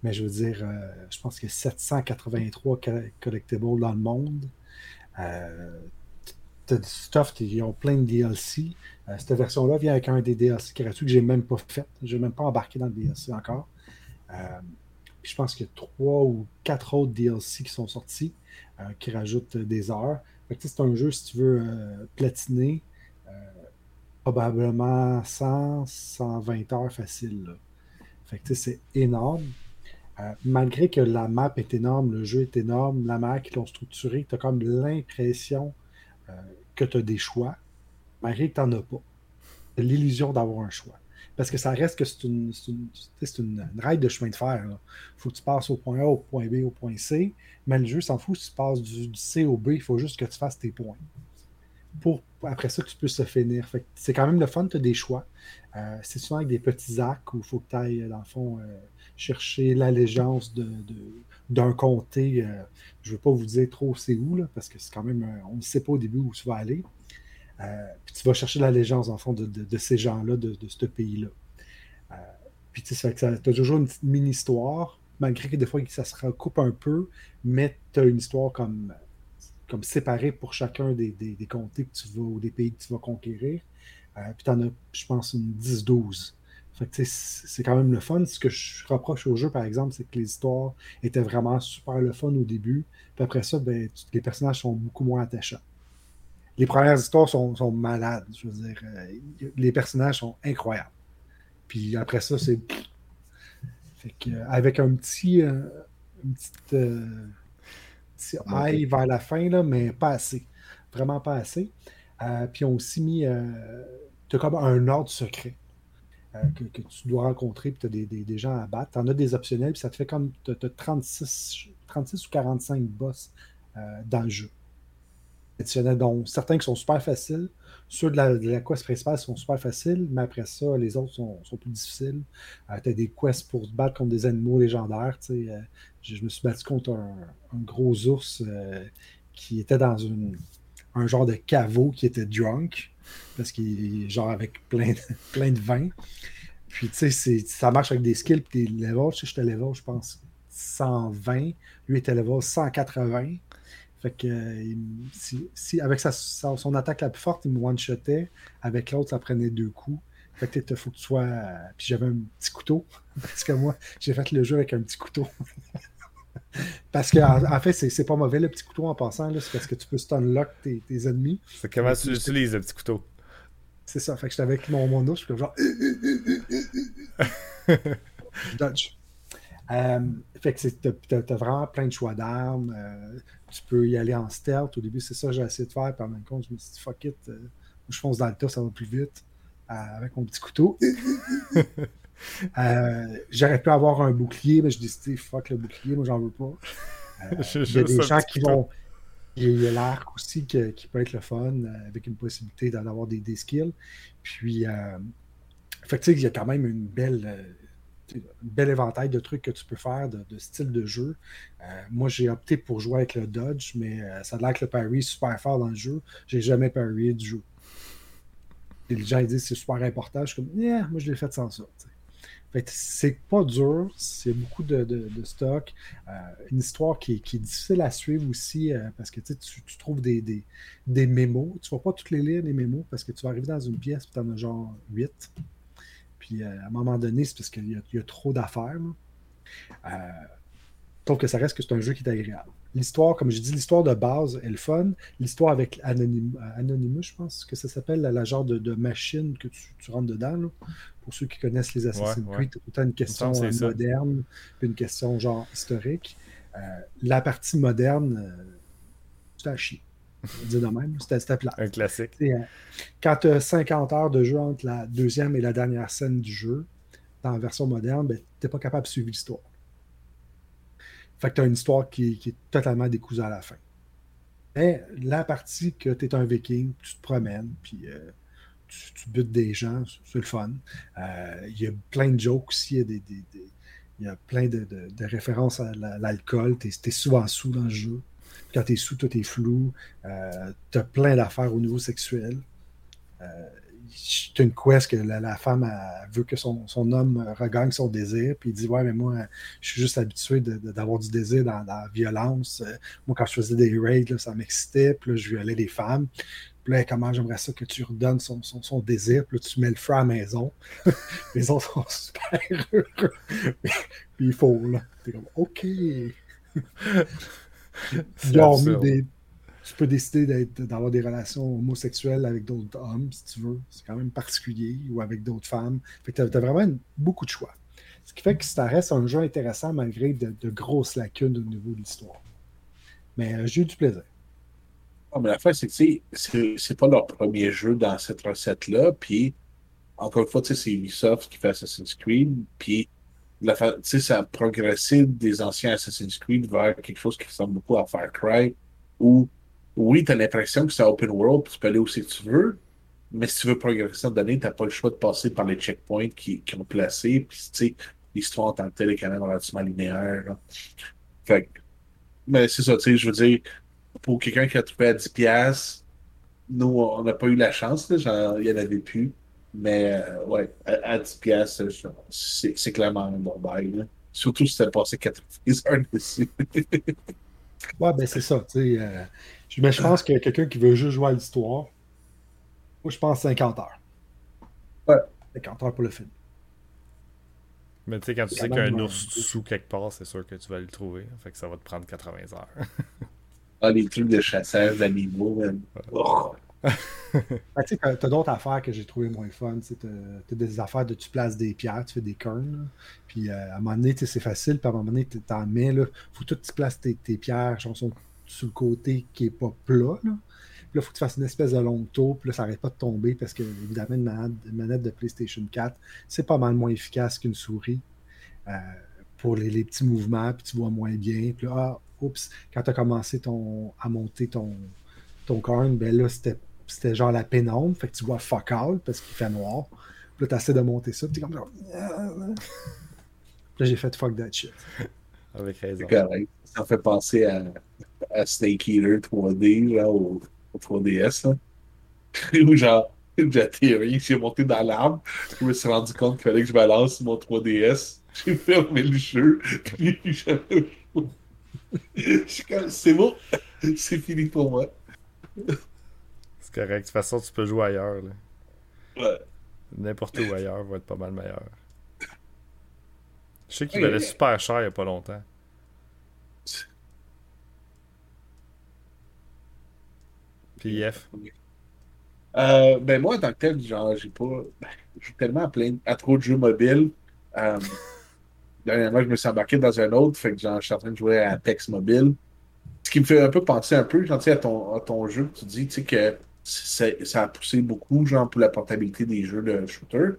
mais je veux dire, euh, je pense qu'il y a 783 collectibles dans le monde. Euh, t'as du stuff, ils ont plein de DLC. Euh, cette version-là vient avec un des DLC gratuits que j'ai même pas fait. Je n'ai même pas embarqué dans le DLC encore. puis je pense qu'il y a trois ou quatre autres DLC qui sont sortis qui rajoutent des heures c'est un jeu, si tu veux euh, platiner, euh, probablement 100, 120 heures facile. C'est énorme. Euh, malgré que la map est énorme, le jeu est énorme, la manière qu'ils l'ont structuré, tu as comme l'impression que tu as des choix, malgré que tu n'en as pas. l'illusion d'avoir un choix. Parce que ça reste que c'est une, une, raille de chemin de fer. Il faut que tu passes au point A, au point B, au point C. Mais le jeu s'en fout si tu passes du, C au B, il faut juste que tu fasses tes points. Pour après ça que tu puisses se finir. c'est quand même le fun, tu as des choix. Euh, c'est souvent avec des petits actes où il faut que tu ailles, dans le fond, euh, chercher l'allégeance d'un comté. Euh, je ne veux pas vous dire trop c'est où, parce que c'est quand même. on ne sait pas au début où tu vas aller. Euh, puis tu vas chercher l'allégeance, en fond, de, ces gens-là, de, ce pays-là. Euh, puis tu sais, tu as toujours une mini-histoire, malgré que des fois, ça se recoupe un peu, mais tu as une histoire comme, comme séparée pour chacun des, comtés que tu vas, ou des pays que tu vas conquérir. Euh, puis tu en as, je pense, une 10-12. c'est quand même le fun. Ce que je reproche au jeu, par exemple, c'est que les histoires étaient vraiment super le fun au début. Puis après ça, ben, les personnages sont beaucoup moins attachants les premières histoires sont, malades. Je veux dire, euh, les personnages sont incroyables. Puis après ça, c'est. Fait que, avec un petit. Euh, une petite. Euh, high vers la fin, là, mais pas assez. Vraiment pas assez. puis on aussi mis. tu as comme un ordre secret. Que, tu dois rencontrer, puis tu as des, gens à battre. Tu en as des optionnels, puis ça te fait comme. Tu as, 36, 36 ou 45 boss dans le jeu dont certains qui sont super faciles. Ceux de la, quest principale sont super faciles, mais après ça, les autres sont, plus difficiles. Euh, tu as des quests pour se battre contre des animaux légendaires. Euh, je, me suis battu contre un, gros ours euh, qui était dans un genre de caveau qui était drunk, parce qu'il est genre avec plein de, [LAUGHS] plein de vin. Puis, tu sais, ça marche avec des skills et des levels. Je sais, j'étais level, je pense, 120. Lui était level 180. Fait que euh, si, avec sa, son attaque la plus forte, il me one-shotait. Avec l'autre, ça prenait deux coups. Fait que il faut que tu sois. Puis j'avais un petit couteau. [LAUGHS] Parce que moi, j'ai fait le jeu avec un petit couteau. [LAUGHS] parce que en, fait, c'est pas mauvais le petit couteau en passant. C'est parce que tu peux stunlock tes, tes ennemis. C'est comment tu utilises le petit couteau? C'est ça. Fait que j'étais avec mon, mon ours, je suis genre. [LAUGHS] Dodge. Euh, fait que t'as vraiment plein de choix d'armes. Euh, tu peux y aller en stealth. Au début, c'est ça que j'ai essayé de faire. En même compte, je me suis dit, fuck it, euh, je fonce dans le tas, ça va plus vite. avec mon petit couteau. [LAUGHS] J'aurais pu avoir un bouclier, mais je décidé, fuck le bouclier, moi j'en veux pas. [LAUGHS] Il y a des gens qui vont. Il y a l'arc aussi qui peut être le fun, avec une possibilité d'en avoir des, des, skills. Puis, fait que, il y a quand même une belle bel éventail de trucs que tu peux faire, de, style de jeu. Euh, moi, j'ai opté pour jouer avec le Dodge, mais euh, ça a l'air que le parry est super fort dans le jeu. J'ai jamais parry du jeu. Et les gens disent que c'est super important. Je suis comme, yeah, moi je l'ai fait sans ça. c'est pas dur, c'est beaucoup de, stock. Euh, une histoire qui, est difficile à suivre aussi parce que tu, trouves des, des, mémos. Tu vas pas toutes les lire, les mémos, parce que tu vas arriver dans une pièce et tu en as genre 8. Puis euh, à un moment donné, c'est parce qu'il y, a trop d'affaires. Euh, donc, ça reste que c'est un jeu qui est agréable. L'histoire, comme je dis, l'histoire de base est le fun. L'histoire avec Anonymous, Anonymous, je pense que ça s'appelle, la, genre de, machine que tu, rentres dedans. Pour ceux qui connaissent les Assassin's Creed, ouais. autant une question euh, moderne une question genre historique. la partie moderne, c'est à chier dire de même. C'était plat. Un classique. Euh, quand tu as 50 heures de jeu entre la deuxième et la dernière scène du jeu, dans la version moderne, ben, tu n'es pas capable de suivre l'histoire. Fait que tu as une histoire qui, est totalement décousue à la fin. Mais la partie que tu es un viking, tu te promènes, puis euh, tu, butes des gens, c'est le fun. Euh, il y a plein de jokes aussi, il y a, des, il y a plein de, références à l'alcool. Tu es, souvent sous dans le jeu. Quand tu es sous, tout est flou. Euh, tu as plein d'affaires au niveau sexuel. Euh, c'est une quest que la, femme veut que son, homme regagne son désir, puis il dit Ouais, mais moi, je suis juste habitué d'avoir du désir dans, la violence. Moi, quand je faisais des raids, ça m'excitait, puis là, je violais des femmes. Puis là, comment j'aimerais ça que tu redonnes son, son, désir, puis là, tu mets le feu à la maison. [LAUGHS] Les autres sont super heureux. [LAUGHS] puis il faut, là. T'es comme OK. Des tu peux décider d'avoir des relations homosexuelles avec d'autres hommes, si tu veux. C'est quand même particulier, ou avec d'autres femmes. Fait que tu as, vraiment beaucoup de choix. Ce qui fait que ça reste un jeu intéressant malgré de, grosses lacunes au niveau de l'histoire. Mais euh, j'ai eu du plaisir. Ah, mais la fin, c'est que c'est pas leur premier jeu dans cette recette-là. Puis, encore une fois, c'est Ubisoft qui fait Assassin's Creed. Puis, la ça a progressé des anciens Assassin's Creed vers quelque chose qui ressemble beaucoup à Far Cry, où oui, tu as l'impression que c'est open world, tu peux aller où tu veux, mais si tu veux progresser dans donné, tu n'as pas le choix de passer par les checkpoints qui, qui ont placé. Puis, tu sais, l'histoire en tant que telle est quand même relativement linéaire. Fait mais c'est ça, tu sais, je veux dire, pour quelqu'un qui a trouvé à 10$, nous, on n'a pas eu la chance, il n'y en avait plus. Mais, euh, ouais, à, 10$, c'est clairement un bon bail. Surtout si tu as passé 4 [LAUGHS] heures dessus. [LAUGHS] ouais, ben c'est ça, tu sais. Euh, mais je pense que quelqu'un qui veut juste jouer à l'histoire, moi je pense 50 heures. Ouais. 50 heures pour le film. Mais tu sais, quand tu sais qu'un ours sous quelque part, c'est sûr que tu vas le trouver. Fait que ça va te prendre 80 heures. [LAUGHS] ah, les trucs de chassage d'animaux, oh. Ben, tu t'as d'autres affaires que j'ai trouvé moins fun. Tu as, des affaires de tu places des pierres, tu fais des cornes. Puis euh, à un moment donné, c'est facile. Puis à un moment donné, t'en mets. Là, faut que tu places tes, pierres. Genre, sur le côté qui n'est pas plat. Là. Puis là, il faut que tu fasses une espèce de long tour, puis là, ça n'arrête pas de tomber parce que, évidemment, une manette, de PlayStation 4, c'est pas mal moins efficace qu'une souris euh, pour les, petits mouvements, puis tu vois moins bien. Puis là, ah, oups, quand tu as commencé ton, à monter ton, ton corn, ben là, c'était genre la pénombre, fait que tu vois fuck all parce qu'il fait noir. Puis là, tu essaies de monter ça, puis tu es comme genre. là, j'ai fait fuck that shit. Avec raison. Ça fait penser à à Snake Eater 3D, là, au, 3DS, là. [LAUGHS] où genre, j'ai j'ai monté dans l'arbre, je me suis rendu compte qu'il fallait que je balance mon 3DS, [LAUGHS] j'ai fermé le jeu, puis [LAUGHS] j'avais c'est bon, c'est fini pour moi. C'est correct, de toute façon, tu peux jouer ailleurs. Là. Ouais. N'importe où ailleurs va être pas mal meilleur. Je sais qu'il valait super cher il n'y a pas longtemps. PF? Euh, ben moi, en tant que tel, genre, j'ai pas. Ben, j'ai tellement plein à trop de jeux mobiles. Euh, [LAUGHS] dernièrement, je me suis embarqué dans un autre, fait que genre, je suis en train de jouer à Apex Mobile. Ce qui me fait un peu penser un peu, genre, à ton, à ton jeu, tu dis, tu sais, que ça a poussé beaucoup, genre, pour la portabilité des jeux de shooter.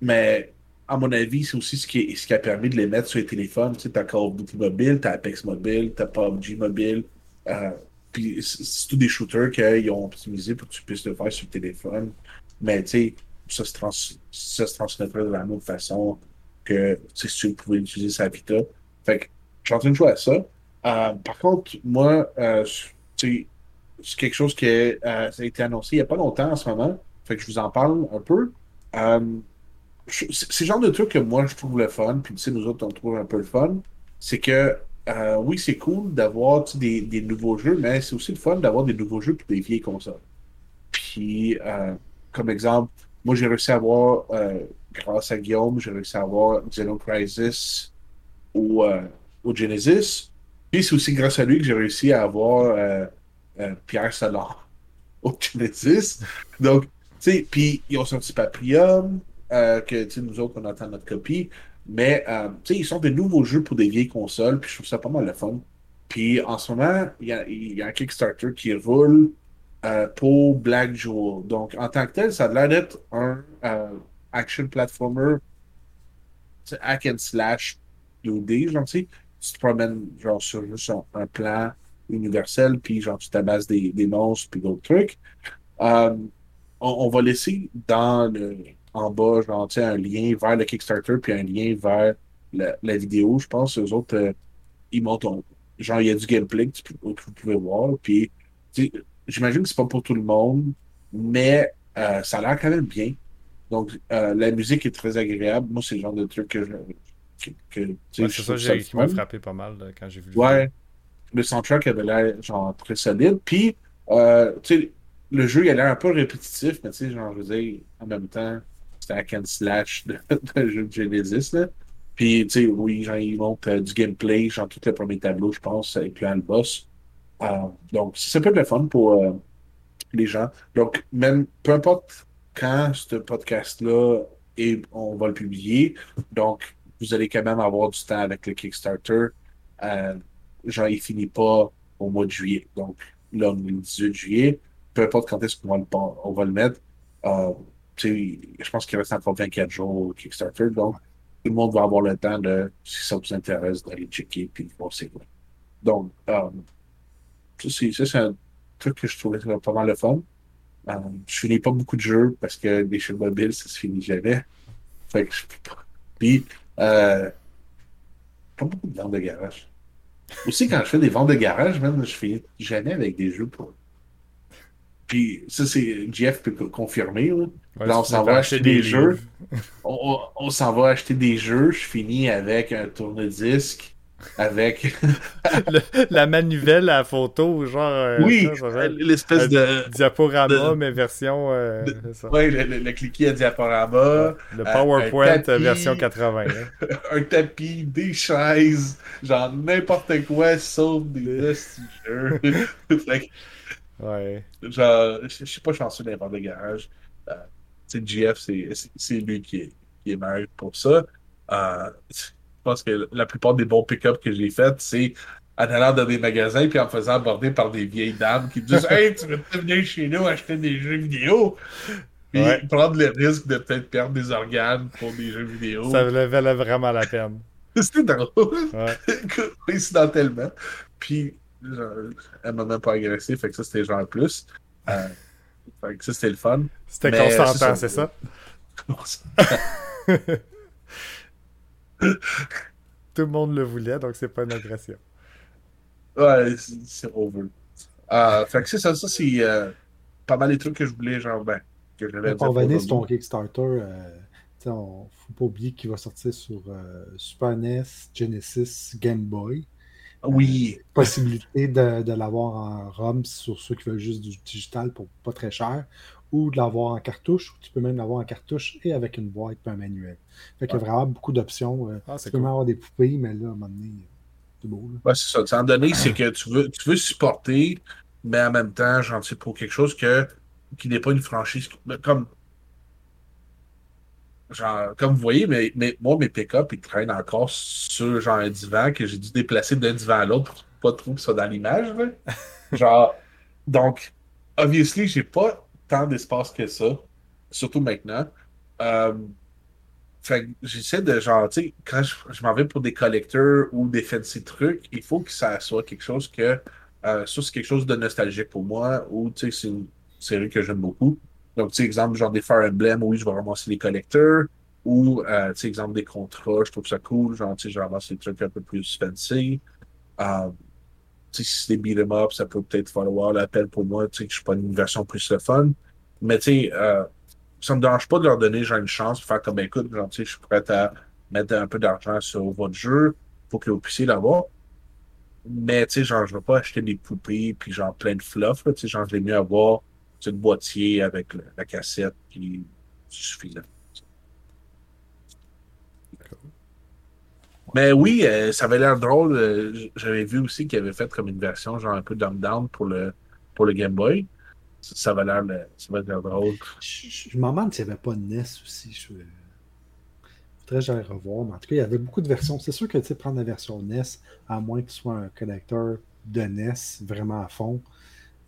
Mais, à mon avis, c'est aussi ce qui, ce qui a permis de les mettre sur les téléphones. Tu sais, t'as Call of Duty Mobile, t'as Apex Mobile, t'as PUBG Mobile. Euh, puis c'est tous des shooters qu'ils ont optimisé pour que tu puisses le faire sur le téléphone. Mais tu sais, ça se, ça se transmettrait de la même façon que si tu pouvais utiliser sa Vita. Fait que je suis en train de jouer à ça. Euh, par contre, moi, euh, c'est quelque chose qui euh, a, été annoncé il n'y a pas longtemps en ce moment. Fait que je vous en parle un peu. c'est le genre de truc que moi je trouve le fun, puis tu sais, nous autres on trouve un peu le fun. C'est que euh, oui, c'est cool d'avoir des, nouveaux jeux, mais c'est aussi le fun d'avoir des nouveaux jeux pour des vieilles consoles. Puis, euh, comme exemple, moi j'ai réussi à avoir, euh, grâce à Guillaume, j'ai réussi à avoir Xenocrisis ou, au Genesis. Puis c'est aussi grâce à lui que j'ai réussi à avoir Pierre Solar au Genesis. Donc, tu sais, puis ils ont sorti Paprium, que nous autres on attend notre copie. Mais, euh, tu sais, ils sont des nouveaux jeux pour des vieilles consoles, puis je trouve ça pas mal le fun. Puis en ce moment, il y a, un Kickstarter qui roule euh, pour Black Jewel. Donc, en tant que tel, ça a l'air d'être un euh, action platformer, hack and slash 2D, genre, tu sais. Tu te promènes, genre, sur juste un, plan universel, puis genre tu tabasses des, des monstres, puis d'autres trucs. Euh, on, on va laisser dans le, en bas, genre, tu sais, un lien vers le Kickstarter, puis un lien vers la, la vidéo. Je pense eux autres, euh, ils montent, on- genre, il y a du gameplay que, tu peux- que vous pouvez voir, puis j'imagine que c'est pas pour tout le monde, mais euh, ça a l'air quand même bien. Donc, la musique est très agréable. Moi, c'est le genre de truc que je. Que, Ouais, c'est ça qui m'a frappé pas mal là, quand j'ai vu le Ouais. Le soundtrack avait l'air genre très solide. Puis, euh, tu sais, le jeu, il a l'air un peu répétitif, mais tu sais, genre, je veux en même temps, c'était un can slash [LAUGHS] de, jeu de Genesis, là. Puis, tu sais, oui, genre, ils montrent euh, du gameplay, genre, tout le premier tableau, je pense, incluant le boss. Euh, donc, ça peut être le fun pour les gens. Donc, même, peu importe quand ce podcast-là, et on va le publier, donc, vous allez quand même avoir du temps avec le Kickstarter. Genre, il finit pas au mois de juillet. Donc, là, on est le 18 juillet. Peu importe quand est-ce qu'on va le, on va le mettre. Euh, je pense qu'il reste encore 24 jours au Kickstarter. Donc, tout le monde va avoir le temps de, si ça vous intéresse, d'aller checker puis voir c'est quoi. Donc, euh, ça, c'est un truc que je trouvais pas mal le fun. Euh, je finis pas beaucoup de jeux parce que des jeux mobiles, ça se finit jamais. Fait que je peux pas. Puis, euh, pas beaucoup de ventes de garage. Aussi, quand je fais des ventes de garage, même, je finis jamais avec des jeux pour. Puis, ça, c'est. Jeff peut co- confirmer, là. Ouais, Là, on s'en va acheter des jeux. On, on- on s'en va acheter des jeux, je finis avec un tourne-disque, avec. [LAUGHS] Le- la manivelle à photo, genre. euh, oui, l'espèce de. Diaporama, de- mais version. euh. Ouais, le, le, à diaporama, Le PowerPoint euh, tapis. version 80. hein. [LAUGHS] un tapis, des chaises, genre n'importe quoi sauf des jeux. [LAUGHS] Ouais. genre, je suis pas chanceux d'avoir de garage. Euh, GF, c'est lui qui est, qui est meilleur pour ça. Euh, pense que la plupart des bons pick-up que j'ai faits, c'est en allant dans des magasins puis en me faisant aborder par des vieilles dames qui me disent [LAUGHS] Hey, tu veux venir chez nous acheter des jeux vidéo? Puis Ouais. prendre le risque de peut-être perdre des organes pour des jeux vidéo. Ça valait vraiment la peine. [LAUGHS] C'était drôle. Ouais. [LAUGHS] coïncidentellement. Puis, genre, elle m'a même pas agressé, fait que ça, c'était genre plus. Euh, fait que ça, c'était le fun. C'était consentant, c'est c'est ça? ça? [LAUGHS] Tout le monde le voulait, donc c'est pas une agression. ouais, c'est over. Euh, fait que c'est ça, ça, c'est euh, pas mal les trucs que je voulais, genre, ben, que je Pour revenir sur ton Kickstarter, euh, tu sais, on faut pas oublier qu'il va sortir sur euh, Super NES, Genesis, Game Boy. Oui, Possibilité de, de l'avoir en ROM sur ceux qui veulent juste du digital pour pas très cher, ou de l'avoir en cartouche, ou tu peux même l'avoir en cartouche et avec une boîte et un manuel. Fait qu'il y a vraiment beaucoup d'options. euh, Ah, tu c'est peux cool. même avoir des poupées, mais là, à un moment donné, c'est beau. Ouais, c'est ça. T'sais, en donné, c'est que tu veux, tu veux supporter, mais en même temps, genre, c'est pour quelque chose que, qui n'est pas une franchise. mais Comme, genre, comme vous voyez, mais, mais moi, mes pick-up, ils traînent encore sur genre un divan que j'ai dû déplacer d'un divan à l'autre pour pas trop que ça dans l'image. [LAUGHS] Genre, donc, obviously, j'ai pas tant d'espace que ça, surtout maintenant. Euh, j'essaie de genre, tu sais, quand je, m'en vais pour des collecteurs ou des fancy trucs, il faut que ça soit quelque chose que, euh, soit c'est quelque chose de nostalgique pour moi ou, tu sais, c'est une série que j'aime beaucoup. Donc, tu sais, exemple, genre des Fire Emblem, oui, je vais ramasser les collecteurs ou, euh, tu sais, exemple, des contrats, je trouve ça cool, genre, tu sais, je ramasse des trucs un peu plus fancy. Euh, si c'est beat 'em up, ça peut peut-être falloir l'appel pour moi, tu sais, que je suis pas une version plus le fun. Mais, tu sais, euh, ça me dérange pas de leur donner genre une chance de faire comme ben, écoute, genre, tu sais, je suis prêt à mettre un peu d'argent sur votre jeu pour que vous puissiez l'avoir. Mais tu sais, genre, je veux pas acheter des poupées puis genre plein de fluff. Tu sais, genre, je l'ai mieux avoir tu le boîtier avec la cassette puis suffisant. Mais oui, euh, ça avait l'air drôle. euh, J'avais vu aussi qu'il avait fait comme une version genre un peu dumb down pour le pour le Game Boy. Ça, ça avait l'air drôle. Je, je- je me demande s'il n'y avait pas de NES aussi. Je que j'aille revoir. Mais en tout cas, il y avait beaucoup de versions. C'est sûr que tu sais, prendre la version NES, à moins que tu sois un collecteur de NES vraiment à fond,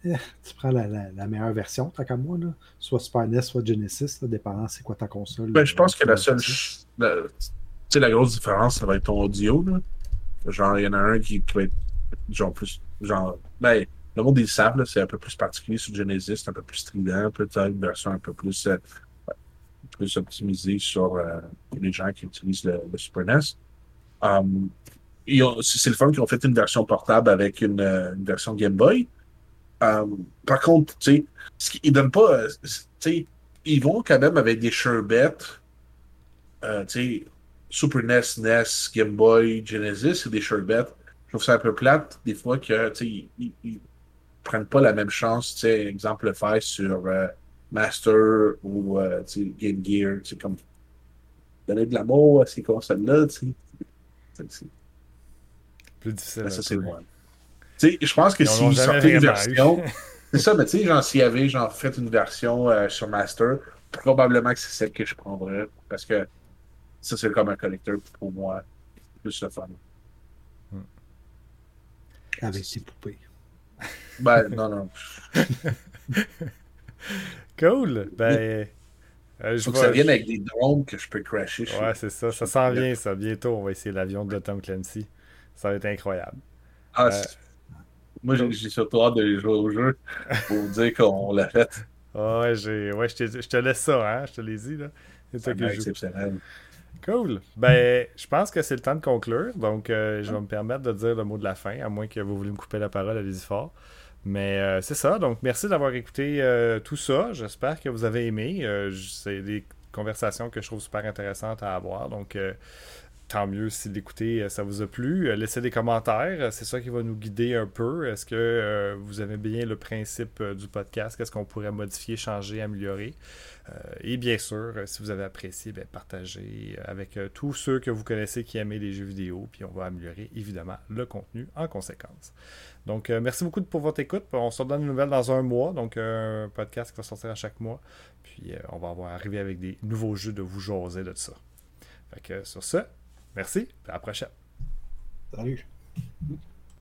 eh, tu prends la, la- la meilleure version, tant qu'à moi, là. soit Super NES, soit Genesis, là, dépendant c'est quoi ta console. Ben, je pense euh, que la seule. Sais, la grosse différence, ça va être ton audio. Là. Genre, il y en a un qui, qui va être genre plus genre, ben, le monde des savent, c'est un peu plus particulier sur Genesis, un peu plus strident, peut-être une version un peu plus, euh, plus optimisée sur euh, les gens qui utilisent le, Super NES. Um, c'est le fun qu'ils ont fait une version portable avec une, une version Game Boy. Um, par contre, tu sais, ils donnent pas, tu sais, ils vont quand même avec des sherbettes, euh, tu sais, Super NES, NES, Game Boy, Genesis, c'est des sherbettes. Je trouve ça un peu plate, des fois, que, ils, prennent pas la même chance, tu sais, exemple, le faire sur euh, Master ou, euh, Game Gear, tu comme donner de l'amour à ces consoles-là, tu sais. Plus difficile. Ben, ça, c'est moi. Tu sais, je pense que s'ils sortaient une version. [LAUGHS] C'est ça, mais tu sais, genre, s'il y avait genre, fait une version euh, sur Master, probablement que c'est celle que je prendrais. Parce que ça, c'est comme un collecteur pour moi. Plus le fun. Avec ses poupées. Ben, non, non. [LAUGHS] cool. Ben. Euh, Faut que ça vienne avec des drones que je peux crasher. Ouais, c'est ça. Ça s'en vient, ça. Bientôt, on va essayer l'avion de Tom Clancy. Ça va être incroyable. Ah, euh, moi, j'ai surtout hâte de jouer au jeu pour vous dire qu'on l'a fait. ouais, j'ai... ouais je, je, te laisse ça, hein? Je te l'ai dit, là. C'est ça que exceptionnel. Cool. Ben, je pense que c'est le temps de conclure. Donc, euh, je vais me permettre de dire le mot de la fin, à moins que vous vouliez me couper la parole, allez-y fort. Mais euh, c'est ça. Donc, merci d'avoir écouté euh, tout ça. J'espère que vous avez aimé. c'est des conversations que je trouve super intéressantes à avoir. Donc, tant mieux si l'écouter, ça vous a plu. Laissez des commentaires, c'est ça qui va nous guider un peu. Est-ce que vous avez bien le principe du podcast? Qu'est-ce qu'on pourrait modifier, changer, améliorer? Et bien sûr, si vous avez apprécié, ben, partagez avec tous ceux que vous connaissez qui aiment les jeux vidéo, puis on va améliorer évidemment le contenu en conséquence. Donc, merci beaucoup pour votre écoute. On se redonne une nouvelle dans un mois, donc un podcast qui va sortir à chaque mois. Puis on va avoir avec des nouveaux jeux de vous jaser de ça. Fait que sur ce, Merci, à la prochaine. Salut.